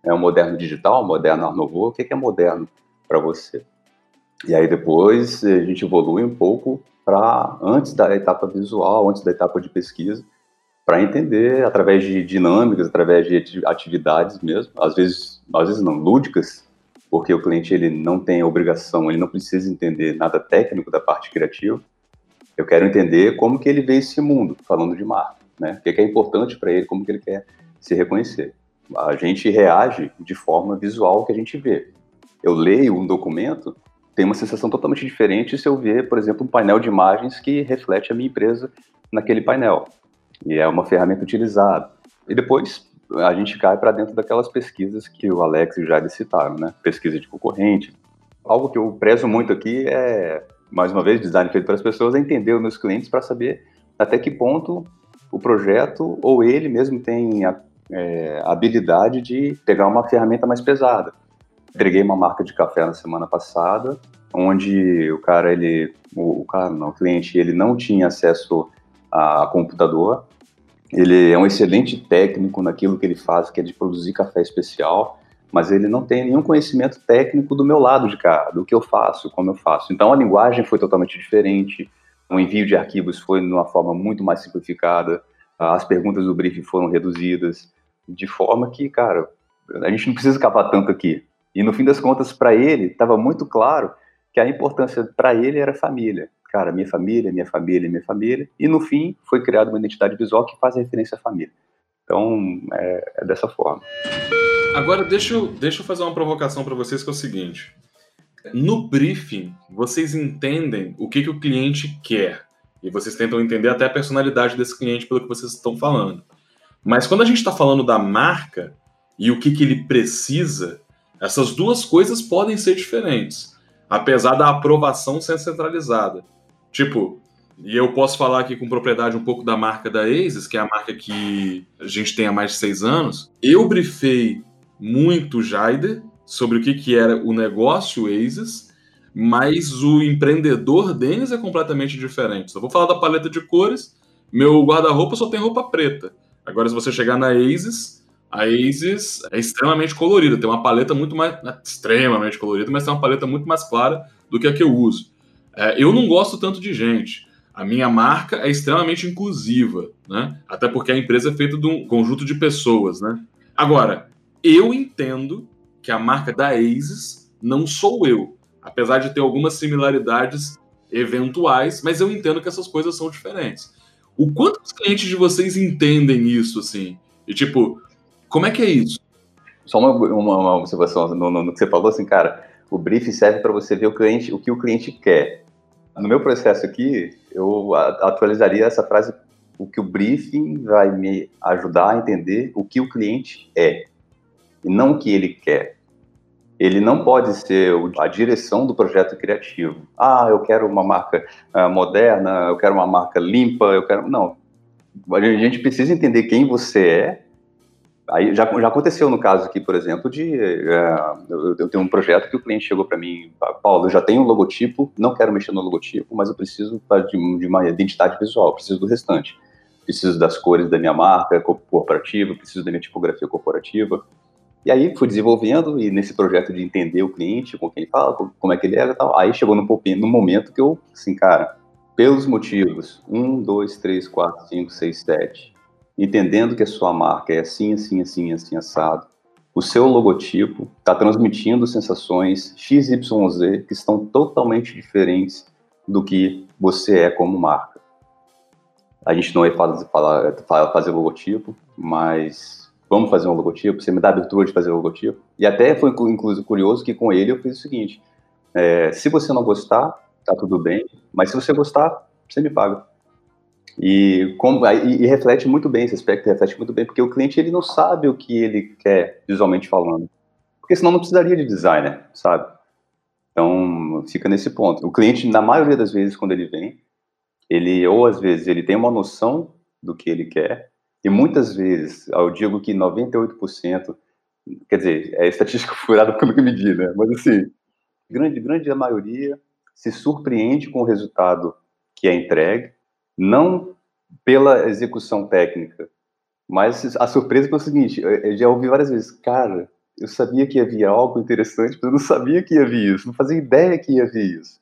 É um moderno digital, um moderno Art? O que é moderno para você? E aí depois a gente evolui um pouco para antes da etapa visual, antes da etapa de pesquisa, para entender através de dinâmicas, através de atividades mesmo, às vezes, às vezes não, lúdicas, porque o cliente ele não tem obrigação, ele não precisa entender nada técnico da parte criativa. Eu quero entender como que ele vê esse mundo, falando de marca, né? O que é importante para ele, como que ele quer se reconhecer. A gente reage de forma visual ao que a gente vê. Eu leio um documento, tem uma sensação totalmente diferente se eu ver, por exemplo, um painel de imagens que reflete a minha empresa naquele painel. E é uma ferramenta utilizada. E depois, a gente cai para dentro daquelas pesquisas que o Alex e o Jair citaram, né? Pesquisa de concorrente. Algo que eu prezo muito aqui é, mais uma vez, design feito para as pessoas, é entender os meus clientes para saber até que ponto o projeto ou ele mesmo tem a, é, habilidade de pegar uma ferramenta mais pesada. Entreguei uma marca de café na semana passada, onde o cara, ele, o, o cara, não, o cliente, ele não tinha acesso a computador, ele é um excelente técnico naquilo que ele faz, que é de produzir café especial, mas ele não tem nenhum conhecimento técnico do meu lado de cá, do que eu faço, como eu faço. Então a linguagem foi totalmente diferente, o envio de arquivos foi de uma forma muito mais simplificada, as perguntas do briefing foram reduzidas, de forma que, cara, a gente não precisa escapar tanto aqui. E no fim das contas, para ele, estava muito claro que a importância para ele era família cara, minha família, minha família, minha família, e no fim foi criada uma identidade visual que faz referência à família. Então, é, é dessa forma. Agora, deixa eu, deixa eu fazer uma provocação para vocês, que é o seguinte. No briefing, vocês entendem o que, que o cliente quer, e vocês tentam entender até a personalidade desse cliente pelo que vocês estão falando. Mas quando a gente está falando da marca e o que, que ele precisa, essas duas coisas podem ser diferentes, apesar da aprovação ser centralizada. Tipo, e eu posso falar aqui com propriedade um pouco da marca da Aces, que é a marca que a gente tem há mais de seis anos. Eu briefei muito o Jaider sobre o que, que era o negócio Aces, mas o empreendedor deles é completamente diferente. Só vou falar da paleta de cores, meu guarda-roupa só tem roupa preta. Agora, se você chegar na Aces, a Aces é extremamente colorida, tem uma paleta muito mais. extremamente colorida, mas tem uma paleta muito mais clara do que a que eu uso. É, eu não gosto tanto de gente. A minha marca é extremamente inclusiva, né? Até porque a empresa é feita de um conjunto de pessoas, né? Agora, eu entendo que a marca da Aces não sou eu, apesar de ter algumas similaridades eventuais, mas eu entendo que essas coisas são diferentes. O quanto os clientes de vocês entendem isso, assim? E tipo, como é que é isso? Só uma, uma, uma observação no, no, no, que você falou, assim, cara, o brief serve para você ver o cliente, o que o cliente quer. No meu processo aqui, eu atualizaria essa frase: o que o briefing vai me ajudar a entender o que o cliente é e não o que ele quer. Ele não pode ser a direção do projeto criativo. Ah, eu quero uma marca uh, moderna, eu quero uma marca limpa, eu quero. Não. A gente precisa entender quem você é Aí já, já aconteceu no caso aqui, por exemplo, de uh, eu, eu, tenho um projeto que o cliente chegou para mim, Paulo, eu já tenho um logotipo, não quero mexer no logotipo, mas eu preciso de, de uma identidade visual, preciso do restante. Preciso das cores da minha marca corporativa, preciso da minha tipografia corporativa. E aí fui desenvolvendo e nesse projeto de entender o cliente, com quem ele fala, como é que ele é e tal. Aí chegou no, no momento que eu, assim, cara, pelos motivos, um, dois, três, quatro, cinco, seis, sete, entendendo que a sua marca é assim, assim, assim, assim, assado, o seu logotipo está transmitindo sensações XYZ que estão totalmente diferentes do que você é como marca. A gente não vai fazer, falar, fazer logotipo, mas vamos fazer um logotipo, você me dá a abertura de fazer o logotipo. E até foi inclusive curioso que com ele eu fiz o seguinte, é, se você não gostar, tá tudo bem, mas se você gostar, você me paga. E, como, e, e, reflete muito bem esse aspecto, reflete muito bem, porque o cliente ele não sabe o que ele quer visualmente falando. Porque Porque senão não precisaria de designer, sabe? Então, fica nesse ponto. O cliente, na maioria das vezes, quando ele vem, ele, ou às vezes, ele tem uma noção do que ele quer, e muitas vezes, eu digo que 98%, quer dizer, é estatística furada pelo que medir, né? Mas, assim, grande, grande maioria se surpreende com o resultado que é entregue, não pela execução técnica, mas a surpresa foi o seguinte, eu já ouvi várias vezes, cara, eu sabia que havia algo interessante, mas eu não sabia que havia isso, não fazia ideia que havia isso,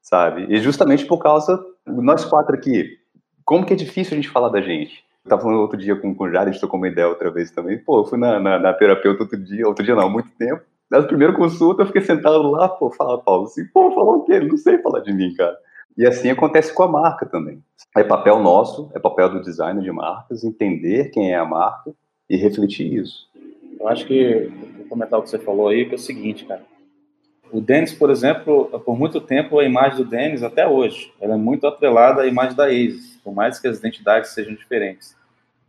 sabe? E justamente por causa, nós quatro aqui, como que é difícil a gente falar da gente? Eu tava falando outro dia com, com o Jared, a gente trocou uma ideia outra vez também, pô, eu fui na, na, na terapeuta outro dia, outro dia não, muito tempo, na primeira consulta eu fiquei sentado lá, pô, fala, Paulo, assim, pô, falar o quê? Não sei falar de mim, cara. E assim acontece com a marca também. É papel nosso, é papel do designer de marcas, entender quem é a marca e refletir isso. Eu acho que, vou comentar o que você falou aí, que é o seguinte, cara. O Denis, por exemplo, por muito tempo a imagem do Denis, até hoje, ela é muito atrelada à imagem da Isis, por mais que as identidades sejam diferentes.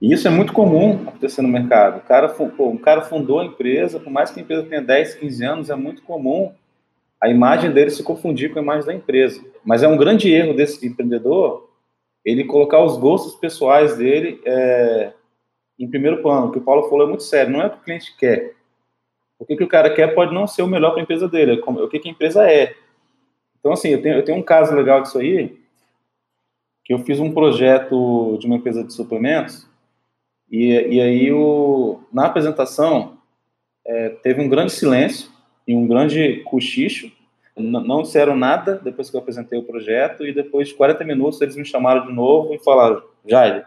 E isso é muito comum acontecer no mercado. O cara, pô, um cara fundou a empresa, por mais que a empresa tenha 10, 15 anos, é muito comum a imagem dele se confundir com a imagem da empresa. Mas é um grande erro desse empreendedor ele colocar os gostos pessoais dele é, em primeiro plano. O que o Paulo falou é muito sério, não é o que o cliente quer. O que, que o cara quer pode não ser o melhor para a empresa dele, é o que, que a empresa é. Então, assim, eu tenho, eu tenho um caso legal disso aí, que eu fiz um projeto de uma empresa de suplementos, e, e aí o, na apresentação é, teve um grande silêncio e um grande cochicho, não disseram nada depois que eu apresentei o projeto e depois de 40 minutos eles me chamaram de novo e falaram, Jair,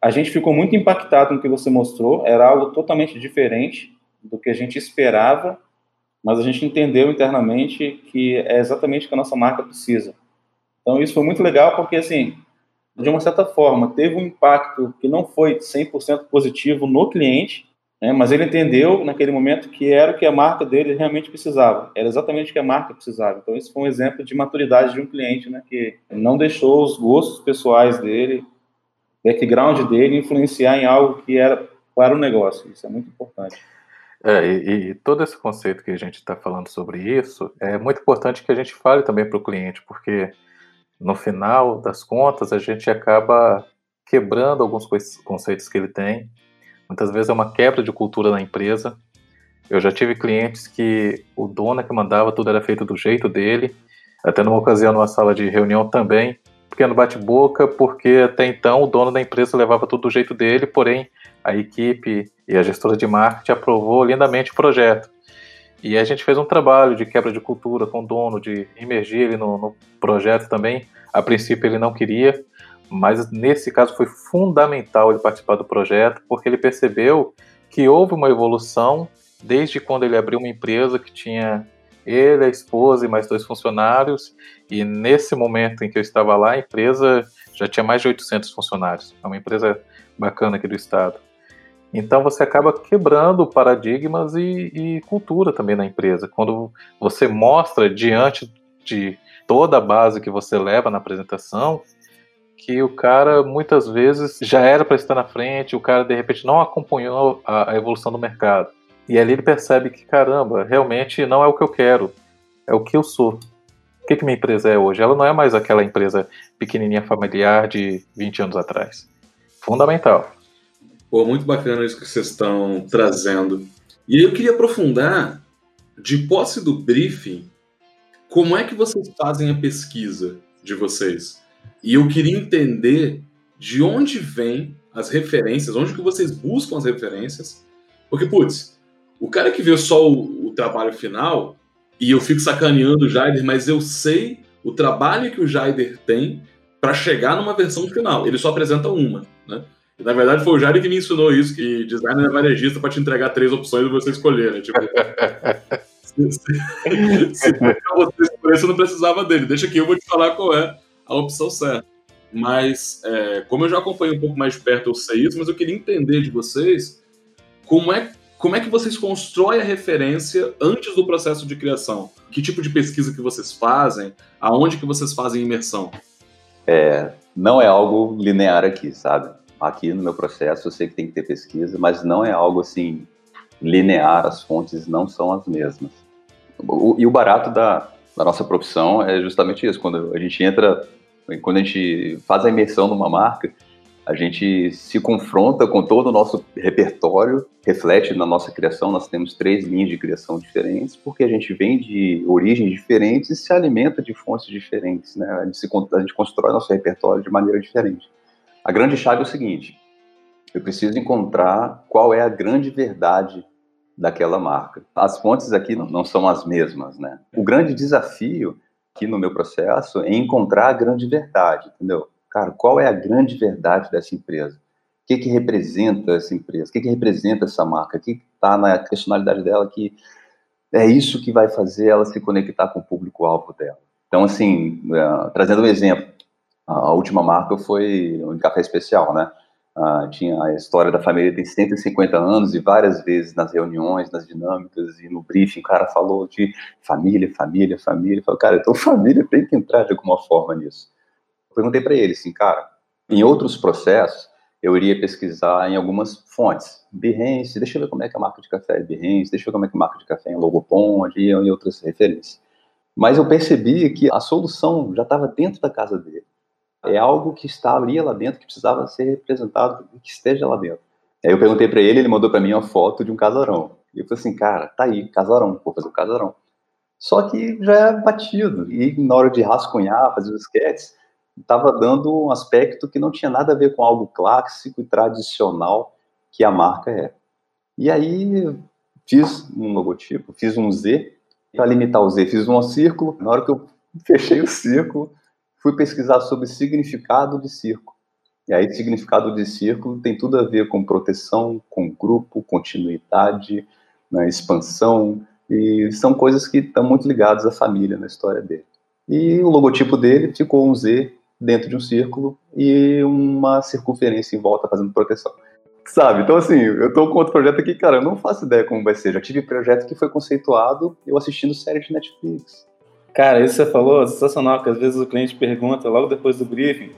a gente ficou muito impactado no que você mostrou, era algo totalmente diferente do que a gente esperava, mas a gente entendeu internamente que é exatamente o que a nossa marca precisa. Então isso foi muito legal porque, assim, de uma certa forma, teve um impacto que não foi 100% positivo no cliente, né? Mas ele entendeu naquele momento que era o que a marca dele realmente precisava, era exatamente o que a marca precisava. Então, isso foi um exemplo de maturidade de um cliente, né? que não deixou os gostos pessoais dele, background dele, influenciar em algo que era para o negócio. Isso é muito importante. É, e, e, todo esse conceito que a gente está falando sobre isso é muito importante que a gente fale também para o cliente, porque no final das contas a gente acaba quebrando alguns conceitos que ele tem Muitas vezes é uma quebra de cultura na empresa. Eu já tive clientes que o dono que mandava, tudo era feito do jeito dele. Até numa ocasião, numa sala de reunião também, pequeno bate-boca, porque até então o dono da empresa levava tudo do jeito dele, porém a equipe e a gestora de marketing aprovou lindamente o projeto. E a gente fez um trabalho de quebra de cultura com o dono, de imergir ele no, no projeto também. A princípio ele não queria, mas nesse caso foi fundamental ele participar do projeto, porque ele percebeu que houve uma evolução desde quando ele abriu uma empresa que tinha ele, a esposa e mais dois funcionários, e nesse momento em que eu estava lá, a empresa já tinha mais de 800 funcionários. É uma empresa bacana aqui do estado. Então você acaba quebrando paradigmas e, e cultura também na empresa. Quando você mostra diante de toda a base que você leva na apresentação, que o cara muitas vezes já era para estar na frente, o cara de repente não acompanhou a, a, evolução do mercado. E ali ele percebe que, caramba, realmente não é o que eu quero, é o que eu sou. O que, que minha empresa é hoje? Ela não é mais aquela empresa pequenininha familiar de 20 anos atrás. Fundamental. Pô, muito bacana isso que vocês estão trazendo. E eu queria aprofundar, de posse do briefing, como é que vocês fazem a pesquisa de vocês? E eu queria entender de onde vêm as referências, onde que vocês buscam as referências. Porque, putz, o cara que vê só o, o trabalho final, e eu fico sacaneando o Jaider, mas eu sei o trabalho que o Jaider tem para chegar numa versão final. Ele só apresenta uma, né? E, na verdade, foi o Jair que me ensinou isso, que designer é varejista para te entregar três opções e você escolher, né? Tipo, se, se, se você escolher, você não precisava dele. Deixa que eu vou te falar qual é a opção certa. Mas, é, como eu já acompanho um pouco mais de perto, eu sei isso, mas eu queria entender de vocês como é, como é que vocês constroem a referência antes do processo de criação. Que tipo de pesquisa que vocês fazem? Aonde que vocês fazem imersão? É, não é algo linear aqui, sabe? Aqui no meu processo eu sei que tem que ter pesquisa, mas não é algo assim linear, as fontes não são as mesmas. O, e o barato da, da nossa profissão é justamente isso, quando a gente entra, quando a gente faz a imersão numa marca, a gente se confronta com todo o nosso repertório, reflete na nossa criação. Nós temos três linhas de criação diferentes, porque a gente vem de origens diferentes e se alimenta de fontes diferentes. Né? A, gente se, a gente constrói nosso repertório de maneira diferente. A grande chave é o seguinte: eu preciso encontrar qual é a grande verdade daquela marca. As fontes aqui não, não são as mesmas. Né? O grande desafio aqui no meu processo é encontrar a grande verdade, entendeu? cara, qual é a grande verdade dessa empresa? O que, que representa essa empresa? O que, que representa essa marca? O que está na personalidade dela que é isso que vai fazer ela se conectar com o público-alvo dela? Então, assim, uh, trazendo um exemplo, a última marca foi um café especial, né? Uh, tinha a história da família tem 150 anos e várias vezes nas reuniões, nas dinâmicas e no briefing, o cara falou de família, família, família. Eu cara, então família tem que entrar de alguma forma nisso perguntei para ele assim, cara, em outros processos, eu iria pesquisar em algumas fontes. Behance, deixa eu ver como é que é a marca de café é Behance, deixa eu ver como é que é a marca de café é Logopond e outras referências. Mas eu percebi que a solução já estava dentro da casa dele. É algo que estaria lá dentro, que precisava ser representado que esteja lá dentro. Aí eu perguntei para ele, ele mandou para mim uma foto de um casarão. E eu falei assim, cara, tá aí, casarão, vou fazer o casarão. Só que já é batido. E na hora de rascunhar, fazer os sketches, estava dando um aspecto que não tinha nada a ver com algo clássico e tradicional que a marca é. E aí fiz um logotipo, fiz um Z, para limitar o Z, fiz um círculo. Na hora que eu fechei o círculo, fui pesquisar sobre significado de círculo. E aí, significado de círculo tem tudo a ver com proteção, com grupo, continuidade, né, expansão, e são coisas que estão muito ligadas à família na história dele. E o logotipo dele ficou um Z dentro de um círculo e uma circunferência em volta fazendo proteção. Sabe? Então, assim, eu tô com outro projeto aqui, cara, eu não faço ideia como vai ser. Já tive projeto que foi conceituado eu assistindo série de Netflix. Cara, isso você falou é sensacional, que às vezes o cliente pergunta logo depois do briefing,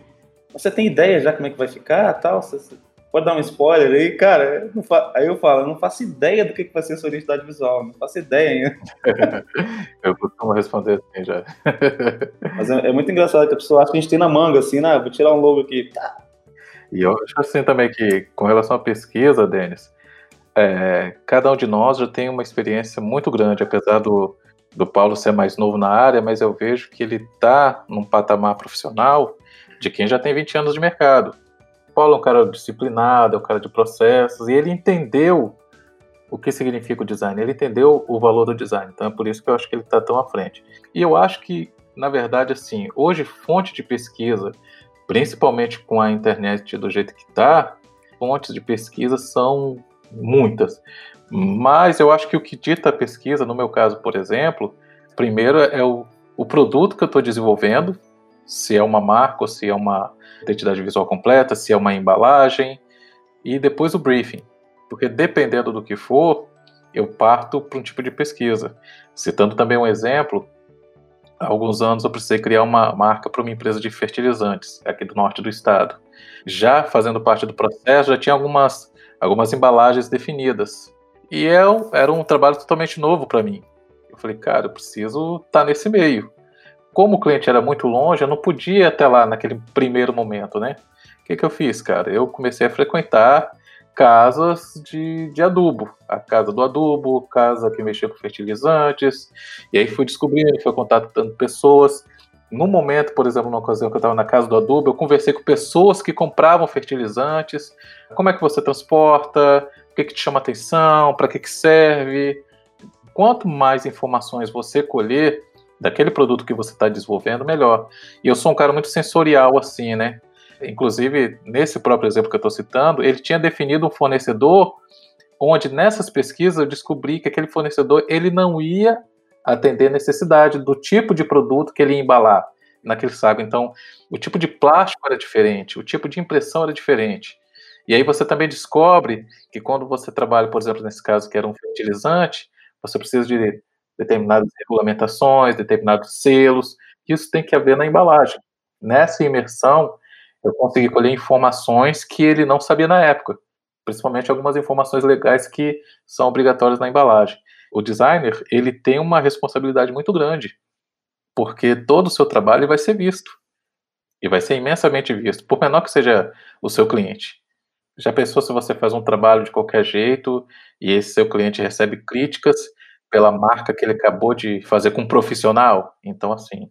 você tem ideia já como é que vai ficar, tal? Você, pode dar um spoiler aí, cara. Eu aí eu falo, eu não faço ideia do que, que vai ser a sua identidade visual, não faço ideia ainda. eu costumo responder assim já. Mas é, é, muito engraçado que a pessoa acha que a gente tem na manga, assim, né? Vou tirar um logo aqui. Tá. E eu acho assim também que, com relação à pesquisa, Denis, é, cada um de nós já tem uma experiência muito grande, apesar do, do Paulo ser mais novo na área, mas eu vejo que ele está num patamar profissional de quem já tem 20 anos de mercado. Paulo é um cara disciplinado, é um cara de processos, e ele entendeu o que significa o design, ele entendeu o valor do design, então é por isso que eu acho que ele está tão à frente. E eu acho que, na verdade, assim, hoje fonte de pesquisa, principalmente com a internet do jeito que está, fontes de pesquisa são muitas. Mas eu acho que o que dita a pesquisa, no meu caso, por exemplo, primeiro é o, o produto que eu estou desenvolvendo, se é uma marca ou se é uma identidade visual completa, se é uma embalagem, e depois o briefing. Porque dependendo do que for, eu parto para um tipo de pesquisa. Citando também um exemplo, há alguns anos eu precisei criar uma marca para uma empresa de fertilizantes aqui do norte do estado. Já fazendo parte do processo, já tinha algumas, algumas embalagens definidas. E é era um trabalho totalmente novo para mim. Eu falei, cara, eu preciso estar tá nesse meio como o cliente era muito longe, eu não podia ir até lá naquele primeiro momento, né? O que, que eu fiz, cara? Eu comecei a frequentar casas de, de adubo, a casa do adubo, casa que mexia com fertilizantes, e aí fui descobrindo, fui contatando pessoas. No momento, por exemplo, numa ocasião que eu estava na casa do adubo, eu conversei com pessoas que compravam fertilizantes, como é que você transporta, o que, que te chama atenção, para que, que serve. Quanto mais informações você colher, daquele produto que você está desenvolvendo, melhor. E eu sou um cara muito sensorial assim, né? Inclusive, nesse próprio exemplo que eu estou citando, ele tinha definido um fornecedor onde nessas pesquisas eu descobri que aquele fornecedor ele não ia atender a necessidade do tipo de produto que ele ia embalar naquele saco. Então, o tipo de plástico era diferente, o tipo de impressão era diferente. E aí você também descobre que quando você trabalha, por exemplo, nesse caso que era um fertilizante, você precisa de determinadas regulamentações, determinados selos, isso tem que haver na embalagem. Nessa imersão, eu consegui colher informações que ele não sabia na época. principalmente algumas informações legais que são obrigatórias na embalagem. O designer, ele tem uma responsabilidade muito grande, porque todo o seu trabalho vai ser visto. E vai ser imensamente visto, por menor que seja o seu cliente. Já pensou se você faz um trabalho de qualquer jeito e esse seu cliente recebe críticas pela marca que ele acabou de fazer com um profissional? Então, assim,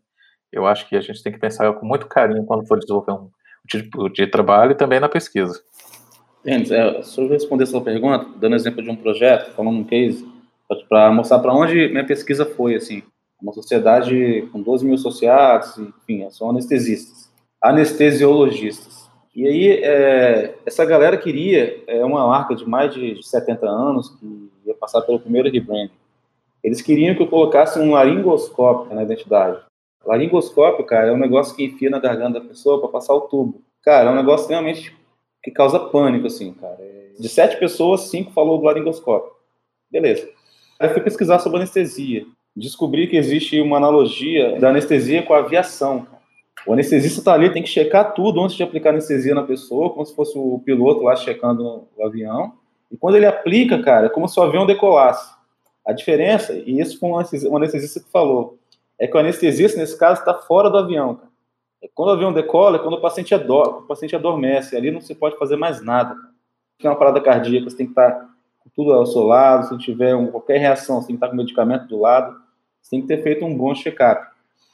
eu acho que a gente tem que pensar com muito carinho quando for desenvolver um tipo de trabalho e também na pesquisa. Gente, é, se eu responder essa pergunta, dando exemplo de um projeto, falando um case, para mostrar para onde minha pesquisa foi, assim, uma sociedade com 12 mil associados, enfim, são anestesistas, anestesiologistas. E aí, é, essa galera queria é, uma marca de mais de 70 anos, que ia passar pelo primeiro rebranding. Eles queriam que eu colocasse um laringoscópio na identidade. Laringoscópio, cara, é um negócio que enfia na garganta da pessoa para passar o tubo. Cara, é um negócio realmente que causa pânico, assim, cara. De sete pessoas, cinco falou do laringoscópio. Beleza. Aí fui pesquisar sobre anestesia. Descobri que existe uma analogia da anestesia com a aviação. O anestesista está ali, tem que checar tudo antes de aplicar anestesia na pessoa, como se fosse o piloto lá checando o avião. E quando ele aplica, cara, é como se o avião decolasse. A diferença, e isso foi um anestesista que falou, é que o anestesista, nesse caso, está fora do avião. Cara. É quando o avião decola, é quando o paciente, o paciente adormece. Ali não se pode fazer mais nada. Tem uma parada cardíaca, você tem que estar tá tudo ao seu lado. Se tiver um, qualquer reação, você tem que estar com medicamento do lado. Você tem que ter feito um bom check-up.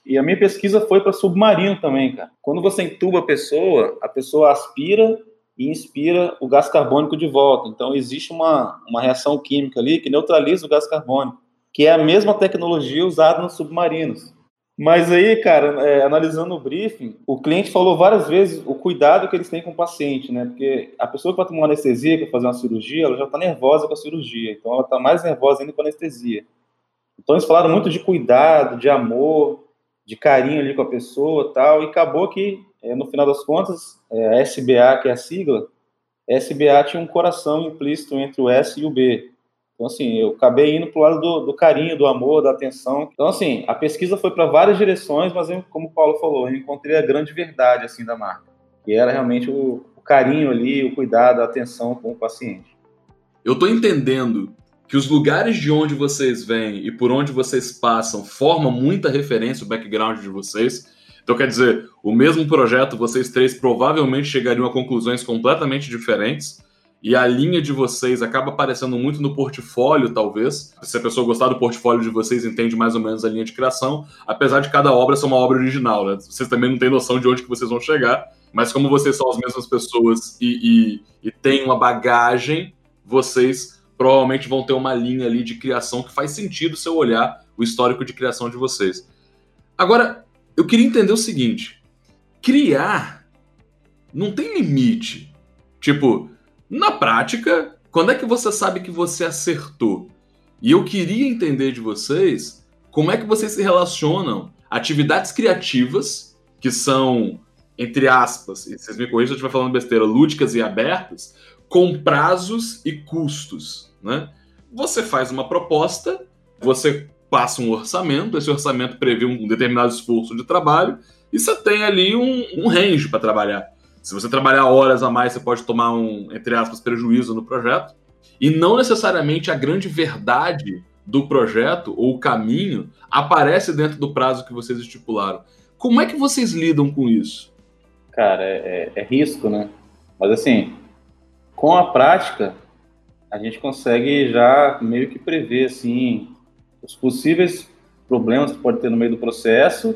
E a minha pesquisa foi para submarino também, cara. Quando você entuba a pessoa, a pessoa aspira e inspira o gás carbônico de volta. Então, existe uma, uma reação química ali que neutraliza o gás carbônico que é a mesma tecnologia usada nos submarinos. Mas aí, cara, é, analisando o briefing, o cliente falou várias vezes o cuidado que eles têm com o paciente, né? Porque a pessoa que vai tomar uma anestesia, que vai fazer uma cirurgia, ela já está nervosa com a cirurgia, então ela está mais nervosa ainda com a anestesia. Então eles falaram muito de cuidado, de amor, de carinho ali com a pessoa tal, e acabou que, é, no final das contas, é, a SBA, que é a sigla, SBA tinha um coração implícito entre o S e o B. Então, assim, eu acabei indo para o lado do, do, carinho, do amor, da atenção. Então, assim, a pesquisa foi para várias direções, mas, eu, como o Paulo falou, eu encontrei a grande verdade, assim, da marca. Que era realmente o, o carinho ali, o cuidado, a atenção com o paciente. Eu estou entendendo que os lugares de onde vocês vêm e por onde vocês passam formam muita referência o background de vocês. Então, quer dizer, o mesmo projeto, vocês três provavelmente chegariam a conclusões completamente diferentes e a linha de vocês acaba aparecendo muito no portfólio, talvez. Se a pessoa gostar do portfólio de vocês, entende mais ou menos a linha de criação, apesar de cada obra ser uma obra original, né? Vocês também não têm noção de onde que vocês vão chegar, mas como vocês são as mesmas pessoas e, e, e têm uma bagagem, vocês provavelmente vão ter uma linha ali de criação que faz sentido se eu olhar o histórico de criação de vocês. Agora, eu queria entender o seguinte: criar não tem limite. Tipo, na prática, quando é que você sabe que você acertou? E eu queria entender de vocês como é que vocês se relacionam atividades criativas, que são, entre aspas, e vocês me corrigem se eu estiver falando besteira, lúdicas e abertas, com prazos e custos. Né? Você faz uma proposta, você passa um orçamento, esse orçamento prevê um determinado esforço de trabalho, e você tem ali um, um range para trabalhar. Se você trabalhar horas a mais, você pode tomar um, entre aspas, prejuízo no projeto. E não necessariamente a grande verdade do projeto ou o caminho aparece dentro do prazo que vocês estipularam. Como é que vocês lidam com isso? Cara, é, é, é risco, né? Mas assim, com a prática, a gente consegue já meio que prever assim os possíveis problemas que pode ter no meio do processo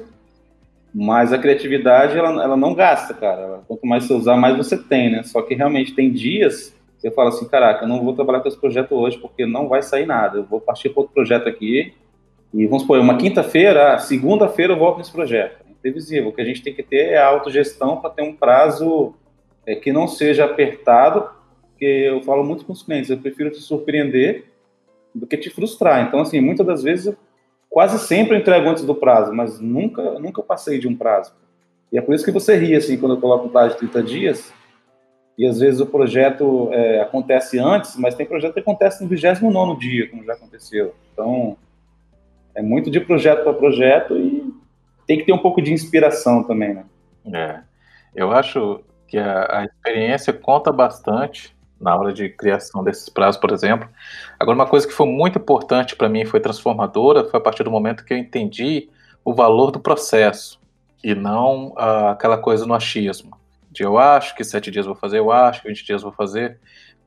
mas a criatividade, ela, ela não gasta, cara. Quanto mais você usar, mais você tem, né? Só que realmente tem dias que você fala assim, caraca, eu não vou trabalhar com esse projeto hoje porque não vai sair nada. Eu vou partir para outro projeto aqui e vamos supor, uma quinta-feira, segunda-feira eu volto nesse projeto. É imprevisível. O que a gente tem que ter é a autogestão para ter um prazo é, que não seja apertado, porque eu falo muito com os clientes, eu prefiro te surpreender do que te frustrar. Então, assim, muitas das vezes quase sempre eu entrego antes do prazo, mas nunca, nunca passei de um prazo. E é por isso que você ri, assim, quando eu coloco um prazo de 30 dias, e às vezes o projeto é, acontece antes, mas tem projeto que acontece no 29 dia, como já aconteceu. Então, é muito de projeto para projeto e tem que ter um pouco de inspiração também, né? É, eu acho que a, a experiência conta bastante na hora de criação desses prazos, por exemplo. Agora, uma coisa que foi muito importante para mim, foi transformadora, foi a partir do momento que eu entendi o valor do processo e não ah, aquela coisa no achismo. De eu acho que sete dias vou fazer, eu acho que 20 dias vou fazer.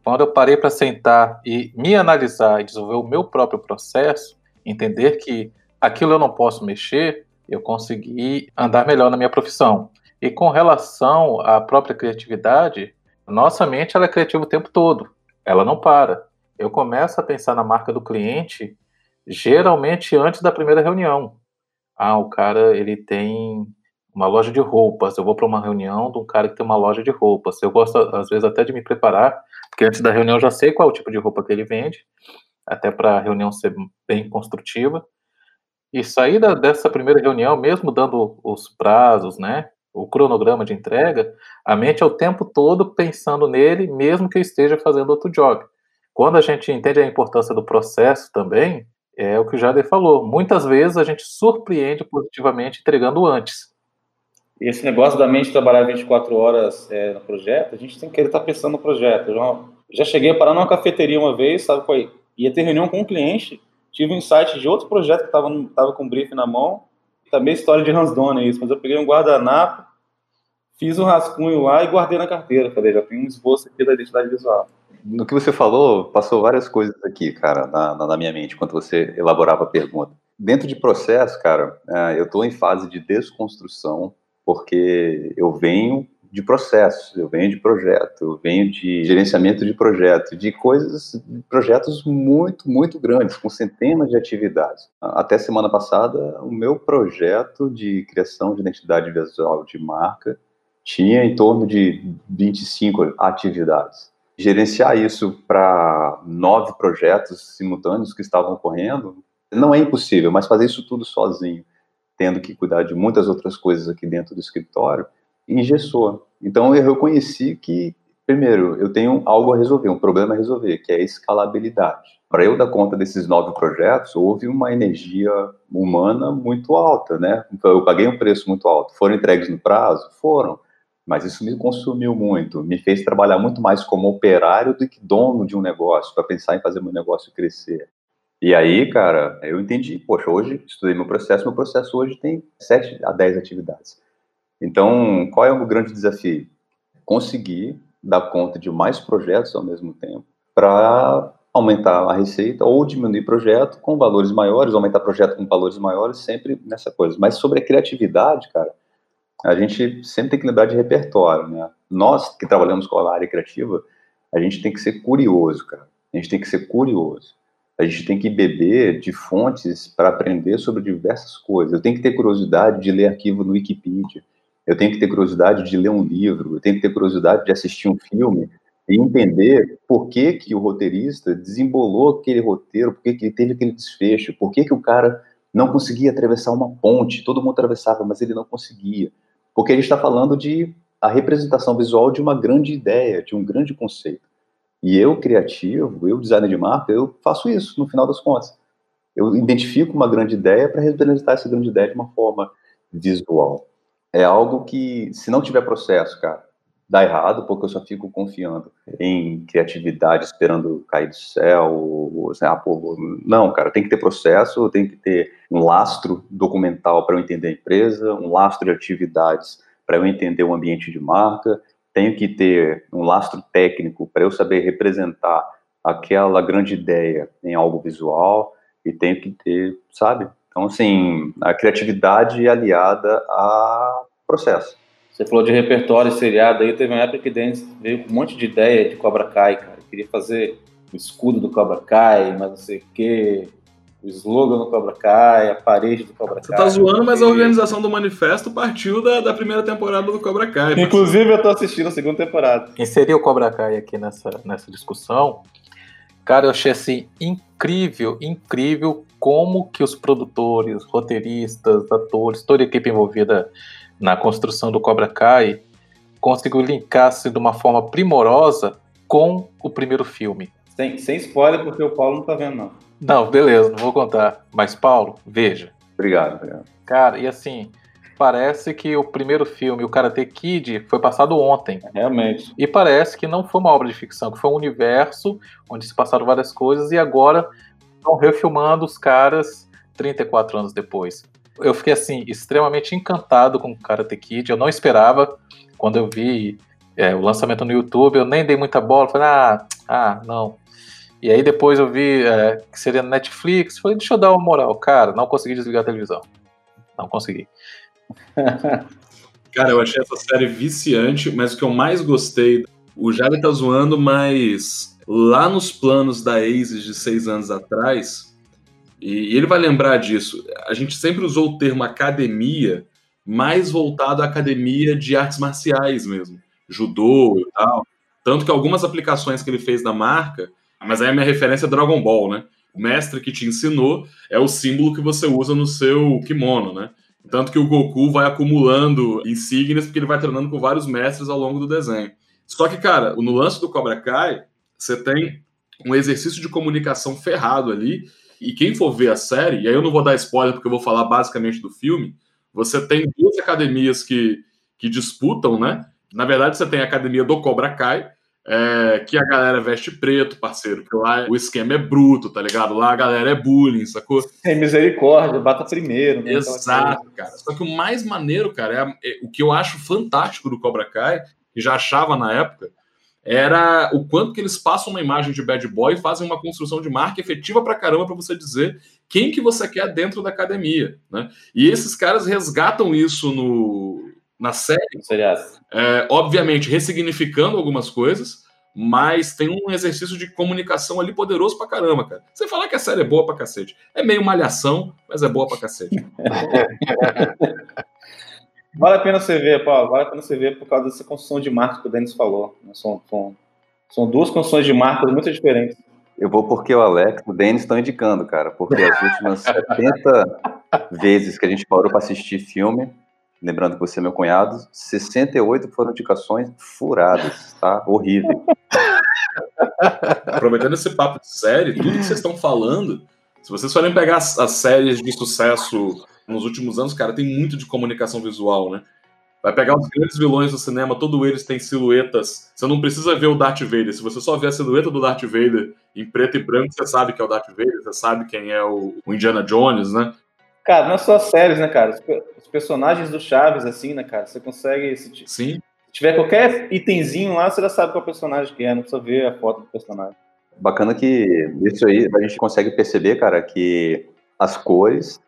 Quando eu parei para sentar e me analisar e desenvolver o meu próprio processo, entender que aquilo eu não posso mexer, eu consegui andar melhor na minha profissão. E com relação à própria criatividade, nossa mente ela é criativa o tempo todo, ela não para. Eu começo a pensar na marca do cliente geralmente antes da primeira reunião. Ah, o cara ele tem uma loja de roupas. Eu vou para uma reunião de um cara que tem uma loja de roupas. Eu gosto às vezes até de me preparar, porque antes da reunião eu já sei qual é o tipo de roupa que ele vende, até para a reunião ser bem construtiva. E sair dessa primeira reunião, mesmo dando os prazos, né, o cronograma de entrega, a mente é o tempo todo pensando nele, mesmo que eu esteja fazendo outro job. Quando a gente entende a importância do processo também, é o que o Jader falou. Muitas vezes a gente surpreende positivamente entregando antes. Esse negócio da mente trabalhar 24 horas é, no projeto, a gente tem que estar tá pensando no projeto. Eu já, já cheguei a parar numa cafeteria uma vez, sabe é? Ia ter reunião com um cliente, tive um insight de outro projeto que estava tava com o brief na mão, também história de Hans Donner isso, mas eu peguei um guardanapo, fiz um rascunho lá e guardei na carteira. Falei, já tem um esboço aqui da identidade visual. No que você falou, passou várias coisas aqui, cara, na, na minha mente, enquanto você elaborava a pergunta. Dentro de processo, cara, é, eu estou em fase de desconstrução, porque eu venho de processos, eu venho de projeto, eu venho de gerenciamento de projeto, de coisas, projetos muito, muito grandes, com centenas de atividades. Até semana passada, o meu projeto de criação de identidade visual de marca tinha em torno de 25 atividades. Gerenciar isso para nove projetos simultâneos que estavam ocorrendo não é impossível, mas fazer isso tudo sozinho, tendo que cuidar de muitas outras coisas aqui dentro do escritório, engessou. Então eu reconheci que, primeiro, eu tenho algo a resolver, um problema a resolver, que é a escalabilidade. Para eu dar conta desses nove projetos, houve uma energia humana muito alta, né? Eu paguei um preço muito alto. Foram entregues no prazo? Foram. Mas isso me consumiu muito, me fez trabalhar muito mais como operário do que dono de um negócio, para pensar em fazer meu negócio crescer. E aí, cara, eu entendi, poxa, hoje estudei meu processo, meu processo hoje tem 7 a 10 atividades. Então, qual é o grande desafio? Conseguir dar conta de mais projetos ao mesmo tempo para aumentar a receita ou diminuir projeto com valores maiores, aumentar projeto com valores maiores, sempre nessa coisa. Mas sobre a criatividade, cara, a gente sempre tem que lembrar de repertório, né? Nós que trabalhamos com a área criativa, a gente tem que ser curioso, cara. A gente tem que ser curioso. A gente tem que beber de fontes para aprender sobre diversas coisas. Eu tenho que ter curiosidade de ler arquivo no Wikipedia eu tenho que ter curiosidade de ler um livro, eu tenho que ter curiosidade de assistir um filme e entender por que, que o roteirista desembolou aquele roteiro, por que, que ele teve aquele desfecho, por que, que o cara não conseguia atravessar uma ponte, todo mundo atravessava, mas ele não conseguia. Porque a gente está falando de a representação visual de uma grande ideia, de um grande conceito. E eu, criativo, eu, designer de marca, eu faço isso, no final das contas. Eu identifico uma grande ideia para representar essa grande ideia de uma forma visual é algo que, se não tiver processo, cara, dá errado, porque eu só fico confiando em criatividade, esperando cair do céu. Ah, pô, não, cara, tem que ter processo, tem que ter um lastro documental para eu entender a empresa, um lastro de atividades para eu entender o ambiente de marca, tenho que ter um lastro técnico para eu saber representar aquela grande ideia em algo visual e tenho que ter, sabe, então, assim, a criatividade aliada a processo. Você falou de repertório seriado aí, teve uma época que Dennis veio com um monte de ideia de Cobra Kai, cara. Eu queria fazer o escudo do Cobra Kai, mas não sei o quê, o slogan do Cobra Kai, a parede do Cobra Kai. Você tá zoando, mas a organização do manifesto partiu da, da primeira temporada do Cobra Kai. Inclusive, eu tô assistindo a segunda temporada. Inserir o Cobra Kai aqui nessa, nessa discussão, cara, eu achei assim incrível, incrível como que os produtores, roteiristas, atores, toda a equipe envolvida na construção do Cobra Kai conseguiu linkar-se de uma forma primorosa com o primeiro filme. Sem, sem spoiler, porque o Paulo não tá vendo, não. Não, beleza, não vou contar. Mas, Paulo, veja. Obrigado, obrigado. Cara, e assim, parece que o primeiro filme, o Karate Kid, foi passado ontem. Realmente. E parece que não foi uma obra de ficção, que foi um universo onde se passaram várias coisas e agora estão refilmando os caras 34 anos depois. Eu fiquei assim extremamente encantado com Karate Kid. Eu não esperava quando eu vi é, o lançamento no YouTube, eu nem dei muita bola. Falei, ah, ah, não. E aí depois eu vi é, que seria no Netflix. Falei, deixa eu dar uma moral. Cara, não consegui desligar a televisão. Não consegui. Cara, eu achei essa série viciante, mas o que eu mais gostei, o Javi tá zoando, mas lá nos planos da ASIS de seis anos atrás, e ele vai lembrar disso, a gente sempre usou o termo academia mais voltado à academia de artes marciais mesmo, judô e tal. Tanto que algumas aplicações que ele fez da marca, mas aí a minha referência é Dragon Ball, né? O mestre que te ensinou é o símbolo que você usa no seu kimono, né? Tanto que o Goku vai acumulando insígnias porque ele vai treinando com vários mestres ao longo do desenho. Só que, cara, no lance do Cobra Kai, você tem um exercício de comunicação ferrado ali. E quem for ver a série, e aí eu não vou dar spoiler porque eu vou falar basicamente do filme, você tem duas academias que, que disputam, né? Na verdade, você tem a academia do Cobra Kai, é, que a galera veste preto, parceiro, que lá o esquema é bruto, tá ligado? Lá a galera é bullying, sacou? Tem misericórdia, bata primeiro. Né? Exato, cara. Só que o mais maneiro, cara, é, é, o que eu acho fantástico do Cobra Kai, que já achava na época, era o quanto que eles passam uma imagem de bad boy e fazem uma construção de marca efetiva pra caramba para você dizer quem que você quer dentro da academia, né? E esses caras resgatam isso no, na série, é, obviamente ressignificando algumas coisas, mas tem um exercício de comunicação ali poderoso pra caramba, cara. Você falar que a série é boa pra cacete. É meio malhação, mas é boa pra cacete. vale a pena você ver, Paulo, vale a pena você ver por causa dessa construção de marca que o Denis falou. São, são, são duas construções de marcas muito diferentes. Eu vou porque o Alex e o Denis estão indicando, cara, porque as últimas 70 vezes que a gente parou para assistir filme, lembrando que você é meu cunhado, 68 foram indicações furadas, tá? Horrível. Aproveitando esse papo de série, tudo que vocês estão falando, se vocês forem pegar as, as, séries de sucesso nos últimos anos, cara, tem muito de comunicação visual, né? Vai pegar os grandes vilões do cinema, todos eles têm silhuetas. Você não precisa ver o Darth Vader. Se você só ver a silhueta do Darth Vader em preto e branco, você sabe que é o Darth Vader, você sabe quem é o, o Indiana Jones, né? Cara, não é só séries, né, cara? Os personagens do Chaves, assim, né, cara? Você consegue. Se Sim. Se tiver qualquer itemzinho lá, você já sabe qual personagem que é, não precisa ver a foto do personagem. Bacana que isso aí a gente consegue perceber, cara, que as cores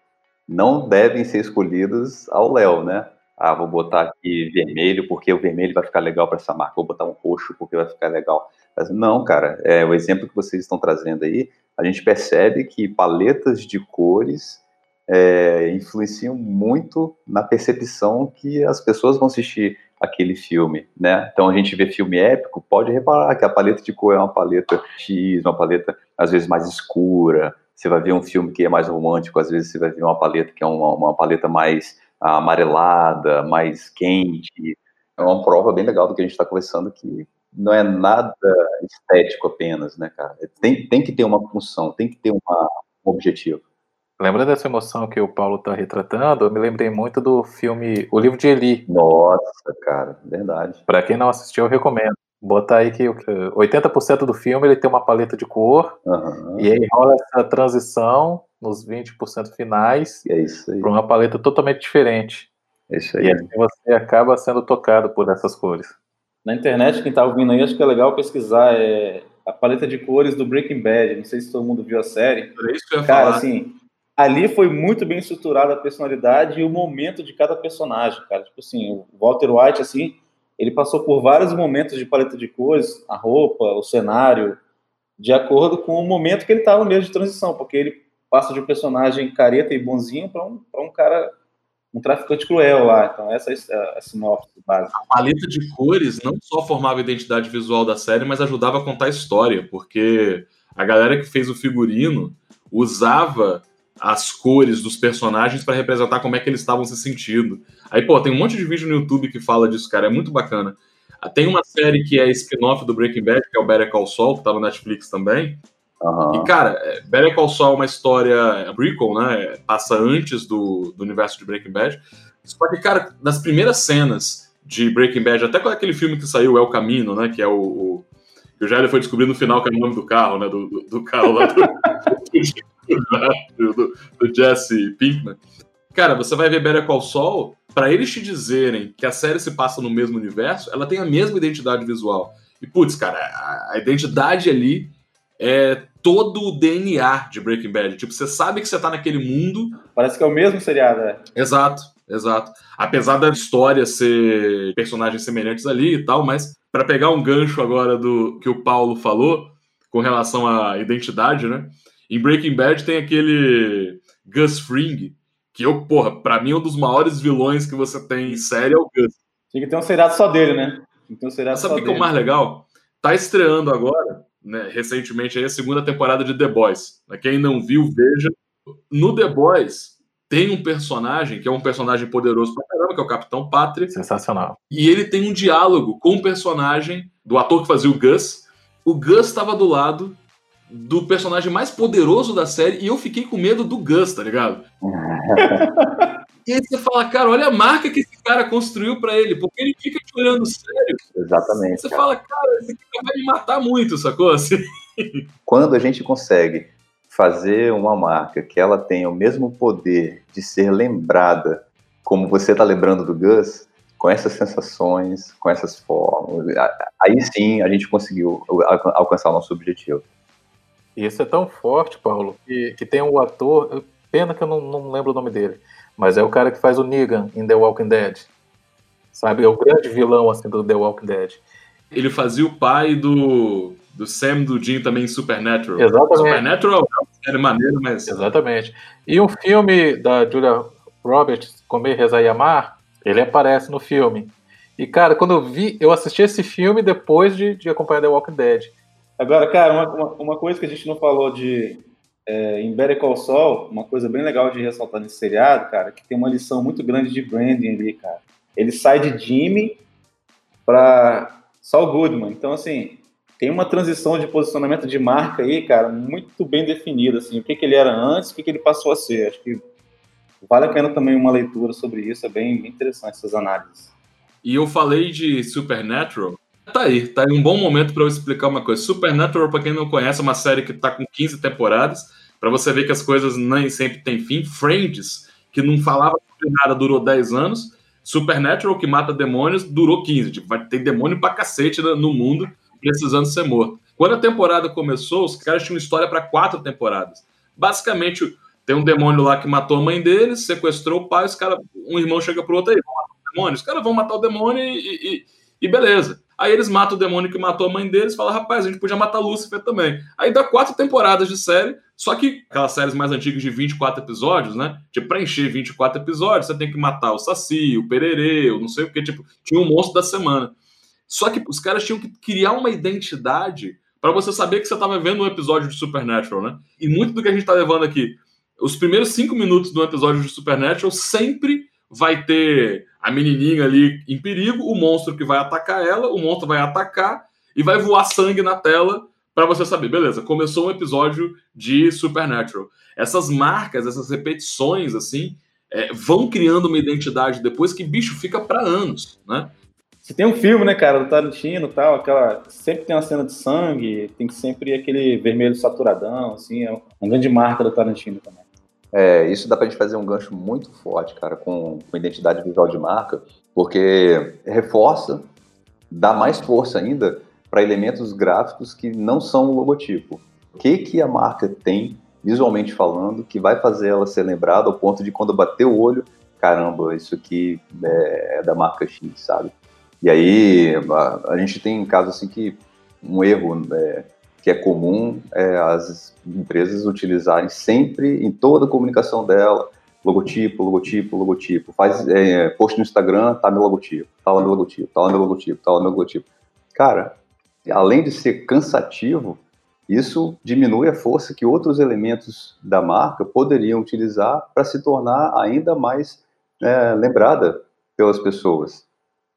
não devem ser escolhidas ao Léo, né? Ah, vou botar aqui vermelho porque o vermelho vai ficar legal para essa marca. Vou botar um roxo porque vai ficar legal. Mas não, cara. É o exemplo que vocês estão trazendo aí. A gente percebe que paletas de cores é, influenciam muito na percepção que as pessoas vão assistir aquele filme, né? Então a gente vê filme épico, pode reparar que a paleta de cor é uma paleta X, uma paleta às vezes mais escura. Você vai ver um filme que é mais romântico, às vezes você vai ver uma paleta que é uma, uma paleta mais amarelada, mais quente. É uma prova bem legal do que a gente está conversando que não é nada estético apenas, né, cara? Tem, tem que ter uma função, tem que ter uma, um objetivo. Lembrando dessa emoção que o Paulo está retratando, eu me lembrei muito do filme O Livro de Eli. Nossa, cara, verdade. Para quem não assistiu, eu recomendo. Botar aí que 80% do filme ele tem uma paleta de cor, uhum. e aí rola essa transição nos 20% finais é para uma paleta totalmente diferente. É isso aí. E assim você acaba sendo tocado por essessas cores. Na internet, quem está ouvindo aí, acho que é legal pesquisar é, a paleta de cores do Breaking Bad. Não sei se todo mundo viu a série. É isso que eu ia Cara, falar. assim, ali foi muito bem estruturada a personalidade e o momento de cada personagem, cara. Tipo assim, o Walter White, assim, ele passou por vários momentos de paleta de cores, a roupa, o cenário, de acordo com o momento que ele estava mesmo de transição, porque ele passa de um personagem careta e bonzinho para um, um cara, um traficante cruel lá. Então, essa é a sinopse básica. A paleta de cores não só formava a identidade visual da série, mas ajudava a contar a história, porque a galera que fez o figurino usava as cores dos personagens para representar como é que eles estavam se sentindo. Aí, pô, tem um monte de vídeo no YouTube que fala disso, cara, é muito bacana. Tem uma série que é spin-off do Breaking Bad, que é o Better Call Saul, que tá no Netflix também. Uhum. E, cara, é, Better Call Saul é uma história é prequel, né? Passa antes do, do universo de Breaking Bad. Só que, cara, nas primeiras cenas de Breaking Bad, até com aquele filme que saiu, El Camino, né? Que é o. o que o Jair foi descobrir no final que é o nome do carro, né? Do, do, do carro lá do, do, do, Jesse Pinkman. Cara, você vai ver Better Call Saul, para eles te dizerem que a série se passa no mesmo universo, ela tem a mesma identidade visual. E, putz, cara, a, a identidade ali é todo o DNA de Breaking Bad. Tipo, você sabe que você tá naquele mundo. Parece que é o mesmo seriado, né? Exato, exato. Apesar da história ser personagens semelhantes ali e tal, mas para pegar um gancho agora do que o Paulo falou com relação à identidade, né? Em Breaking Bad tem aquele Gus Fring, que eu, porra, pra mim é um dos maiores vilões que você tem em série é o Gus. Tinha que ter um seriado só dele, né? Ter um seriado Sabe só o que é o mais legal? Tá estreando agora, né, recentemente, aí, a segunda temporada de The Boys. Quem não viu, veja. No The Boys, tem um personagem que é um personagem poderoso pra caramba, que é o Capitão Pátria. Sensacional. E ele tem um diálogo com o personagem do ator que fazia o Gus. O Gus estava do lado do personagem mais poderoso da série e eu fiquei com medo do Gus, tá ligado? E aí você fala, cara, olha a marca que esse cara construiu pra ele, porque ele fica te olhando sério. Exatamente. Você cara. fala, cara, esse cara vai me matar muito, sacou? Assim, Quando a gente consegue fazer uma marca que ela tenha o mesmo poder de ser lembrada, como você está lembrando do Gus, com essas sensações, com essas formas, aí sim a gente conseguiu al- alcançar o nosso objetivo. E isso é tão forte, Paulo, que, que tem um ator, pena que eu não, não lembro o nome dele, mas é o cara que faz o Negan em The Walking Dead. Sabe? É o grande vilão assim, do The Walking Dead. ele fazia o pai do, do Sam do Jim também em Supernatural. Exatamente. Supernatural é série maneira, mas Exatamente. E um filme da Julia Roberts, Comer, Rezar e Amar, ele aparece no filme. E, cara, quando eu vi, eu assisti esse filme depois de, de acompanhar The Walking Dead. Agora, cara, uma, uma, coisa que a gente não falou de é, em Better Call Saul, uma coisa bem legal de ressaltar nesse seriado, cara, que tem uma lição muito grande de branding ali, cara. Ele sai de Jimmy para Saul Goodman. Então, assim, tem uma transição de posicionamento de marca aí, cara, muito bem definida, assim, o que, que ele era antes, o que, que ele passou a ser. Acho que vale a pena também uma leitura sobre isso, é bem, bem interessante essas análises. E eu falei de Supernatural. Tá aí, tá aí um bom momento para eu explicar uma coisa. Supernatural, para quem não conhece, é uma série que tá com 15 temporadas, para você ver que as coisas nem sempre têm fim. Friends, que não falava nada, durou 10 anos. Supernatural, que mata demônios, durou 15. Tipo, vai ter demônio pra cacete no mundo, precisando ser morto. Quando a temporada começou, os caras tinham história para quatro temporadas. Basicamente, tem um demônio lá que matou a mãe deles, sequestrou o pai, os cara, um irmão chega pro outro aí, vamos matar o demônio. Os caras vão matar o demônio e, e- e beleza. Aí eles matam o demônio que matou a mãe deles e falam, rapaz, a gente podia matar Lúcifer também. Aí dá quatro temporadas de série, só que aquelas séries mais antigas de 24 episódios, né? Tipo, pra encher 24 episódios, você tem que matar o Saci, o Pererê, o não sei o que, tipo, tinha um monstro da semana. Só que os caras tinham que criar uma identidade para você saber que você estava vendo um episódio de Supernatural, né? E muito do que a gente tá levando aqui, os primeiros cinco minutos do episódio de Supernatural sempre vai ter a menininha ali em perigo, o monstro que vai atacar ela, o monstro vai atacar e vai voar sangue na tela para você saber, beleza, começou um episódio de Supernatural. Essas marcas, essas repetições, assim, é, vão criando uma identidade depois que, bicho, fica para anos, né? Você tem um filme, né, cara, do Tarantino tal, aquela. Sempre tem uma cena de sangue, tem sempre aquele vermelho saturadão, assim, é uma grande marca do Tarantino também. É, isso dá pra gente fazer um gancho muito forte, cara, com, com identidade visual de marca, porque reforça, dá mais força ainda para elementos gráficos que não são o logotipo. O que, que a marca tem, visualmente falando, que vai fazer ela ser lembrada ao ponto de quando bater o olho, caramba, isso aqui é, é da marca X, sabe? E aí a, a gente tem casos assim que um erro é, que é comum é as empresas utilizarem sempre em toda a comunicação dela logotipo, logotipo, logotipo. Faz é, post no Instagram, tá meu logotipo, tá lá meu logotipo, tá lá meu logotipo, tá lá meu logotipo. Cara, além de ser cansativo, isso diminui a força que outros elementos da marca poderiam utilizar para se tornar ainda mais é, lembrada pelas pessoas.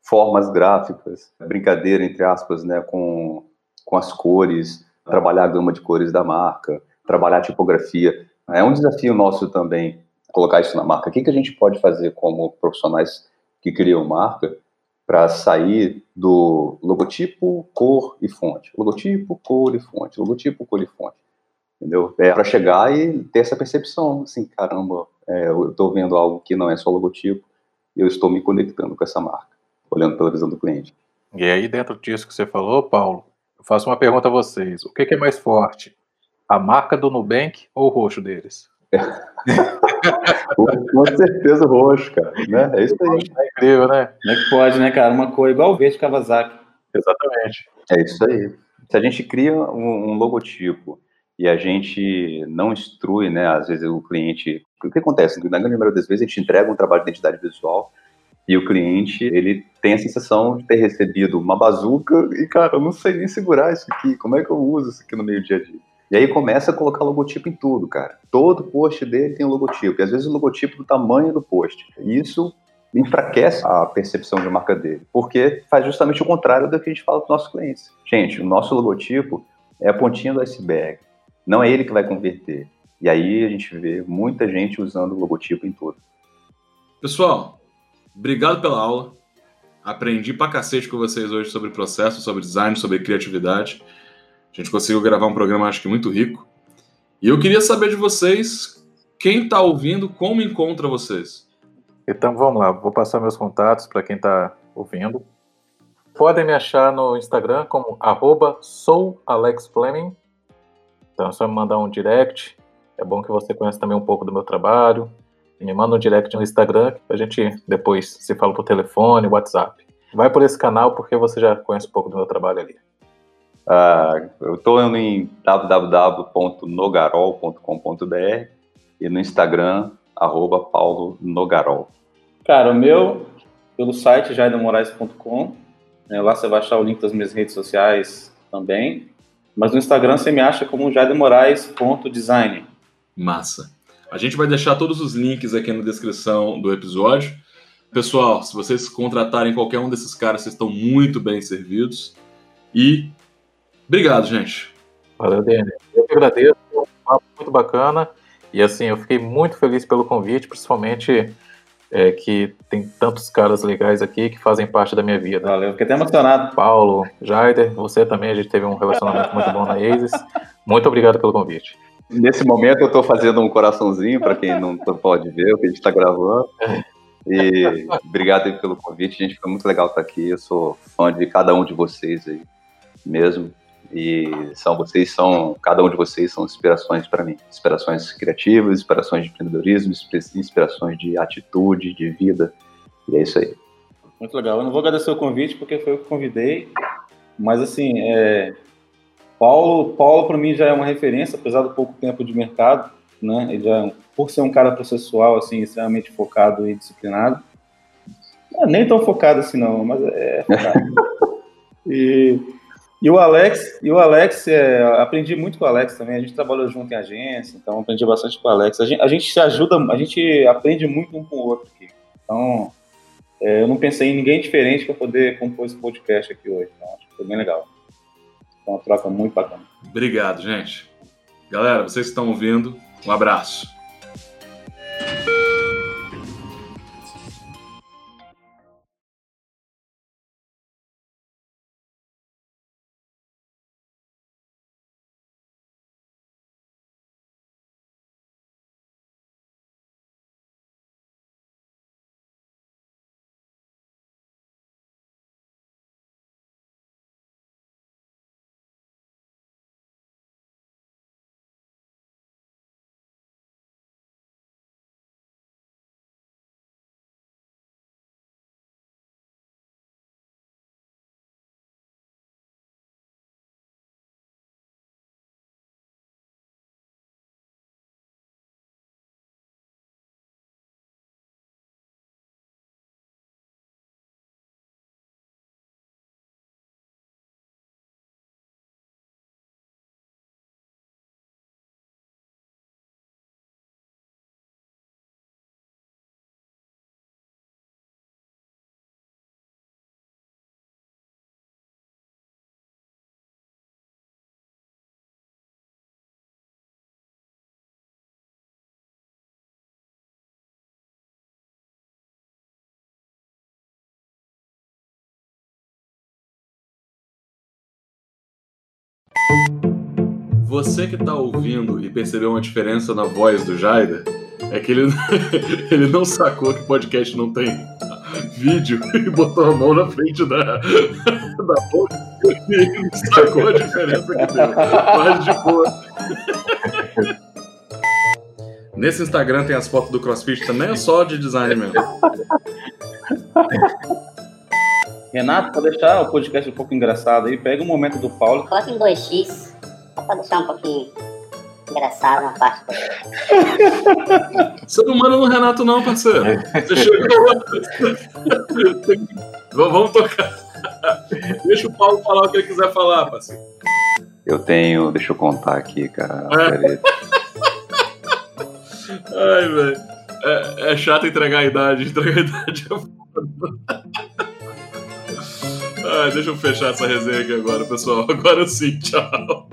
Formas gráficas, brincadeira, entre aspas, né, com, com as cores, trabalhar a gama de cores da marca, trabalhar a tipografia. É um desafio nosso também colocar isso na marca? O que, que a gente pode fazer como profissionais que criam marca para sair do logotipo, cor e fonte? Logotipo, cor e fonte. Logotipo, cor e fonte. Entendeu? É para chegar e ter essa percepção, assim, caramba, é, eu estou vendo algo que não é só logotipo eu estou me conectando com essa marca, olhando pela visão do cliente. E aí, dentro disso que você falou, Paulo, faço uma pergunta a vocês. O que, que é mais forte? A marca do Nubank ou o roxo deles? Com certeza o roxo, cara. Né? É isso aí. É incrível, né? Como é que pode, né, cara? Uma cor igual o verde Kawasaki. Exatamente. É isso aí. Se a gente cria um, um, logotipo e a gente não instrui, né, às vezes o cliente... O que acontece? Na grande maioria das vezes a gente entrega um trabalho de identidade visual e o cliente, ele tem a sensação de ter recebido uma bazuca e, cara, eu não sei nem segurar isso aqui, como é que eu uso isso aqui no meio dia a dia? E aí começa a colocar logotipo em tudo, cara. Todo post dele tem um logotipo, e às vezes o logotipo do tamanho do post. E isso enfraquece a percepção de marca dele, porque faz justamente o contrário do que a gente fala para os nossos clientes. Gente, o nosso logotipo é a pontinha do iceberg, não é ele que vai converter. E aí a gente vê muita gente usando o logotipo em tudo. Pessoal, obrigado pela aula. Aprendi pra cacete com vocês hoje sobre processo, sobre design, sobre criatividade. A gente conseguiu gravar um programa, acho que muito rico. E eu queria saber de vocês, quem está ouvindo, como encontra vocês? Então vamos lá, vou passar meus contatos para quem está ouvindo. Podem me achar no Instagram como soualexfleming. Então é só me mandar um direct. É bom que você conheça também um pouco do meu trabalho. Me manda um direct no Instagram que a gente depois se fala por telefone, WhatsApp. Vai por esse canal porque você já conhece um pouco do meu trabalho ali. Uh, eu estou em www.nogarol.com.br e no Instagram, arroba Paulo Nogarol. Cara, o meu, pelo site jaidamorais.com, né, lá você vai achar o link das minhas redes sociais também, mas no Instagram você me acha como jaidamorais.design. Massa. A gente vai deixar todos os links aqui na descrição do episódio. Pessoal, se vocês contratarem qualquer um desses caras, vocês estão muito bem servidos. E Obrigado, gente. Valeu, Dani. Eu que agradeço, um papo muito bacana. E assim, eu fiquei muito feliz pelo convite, principalmente é, que tem tantos caras legais aqui que fazem parte da minha vida. Valeu, fiquei até emocionado. Paulo, Jaider, você também, a gente teve um relacionamento muito bom na Aces. Muito obrigado pelo convite. Nesse momento eu estou fazendo um coraçãozinho para quem não pode ver o que a gente está gravando. E obrigado pelo convite, gente. Foi muito legal estar aqui. Eu sou fã de cada um de vocês aí mesmo. E são vocês são cada um de vocês são inspirações para mim, inspirações criativas, inspirações de empreendedorismo, inspirações de atitude, de vida. E é isso aí. Muito legal. Eu não vou agradecer o convite porque foi eu que convidei, mas assim, é... Paulo, Paulo para mim já é uma referência, apesar do pouco tempo de mercado, né? Ele já, por ser um cara processual assim, extremamente focado e disciplinado. Não, nem tão focado assim não, mas é focado. e e o Alex, e o Alex, é, aprendi muito com o Alex também. A gente trabalhou junto em agência, então aprendi bastante com o Alex. A gente, a gente se ajuda, a gente aprende muito um com o outro aqui. Então, é, eu não pensei em ninguém diferente para poder compor esse podcast aqui hoje. Então, acho que foi bem legal. Foi uma troca muito bacana. Obrigado, gente. Galera, vocês estão ouvindo, um abraço. Você que tá ouvindo e percebeu uma diferença na voz do Jaida, é que ele, ele não sacou que o podcast não tem vídeo e botou a mão na frente da, da boca e sacou a diferença que deu. Mas de boa. Nesse Instagram tem as fotos do CrossFit também, é só de design mesmo. Renato, para deixar o podcast um pouco engraçado aí, pega um momento do Paulo. Coloca em 2x, só pra deixar um pouquinho engraçado na parte. Você não manda no Renato, não, parceiro. Você chegou lá. Vamos tocar. Deixa o Paulo falar o que ele quiser falar, parceiro. Eu tenho, deixa eu contar aqui, cara. É. Ai, velho. É, é chato entregar a idade. Entregar a idade é foda. Ah, deixa eu fechar essa resenha aqui agora, pessoal. Agora sim, tchau.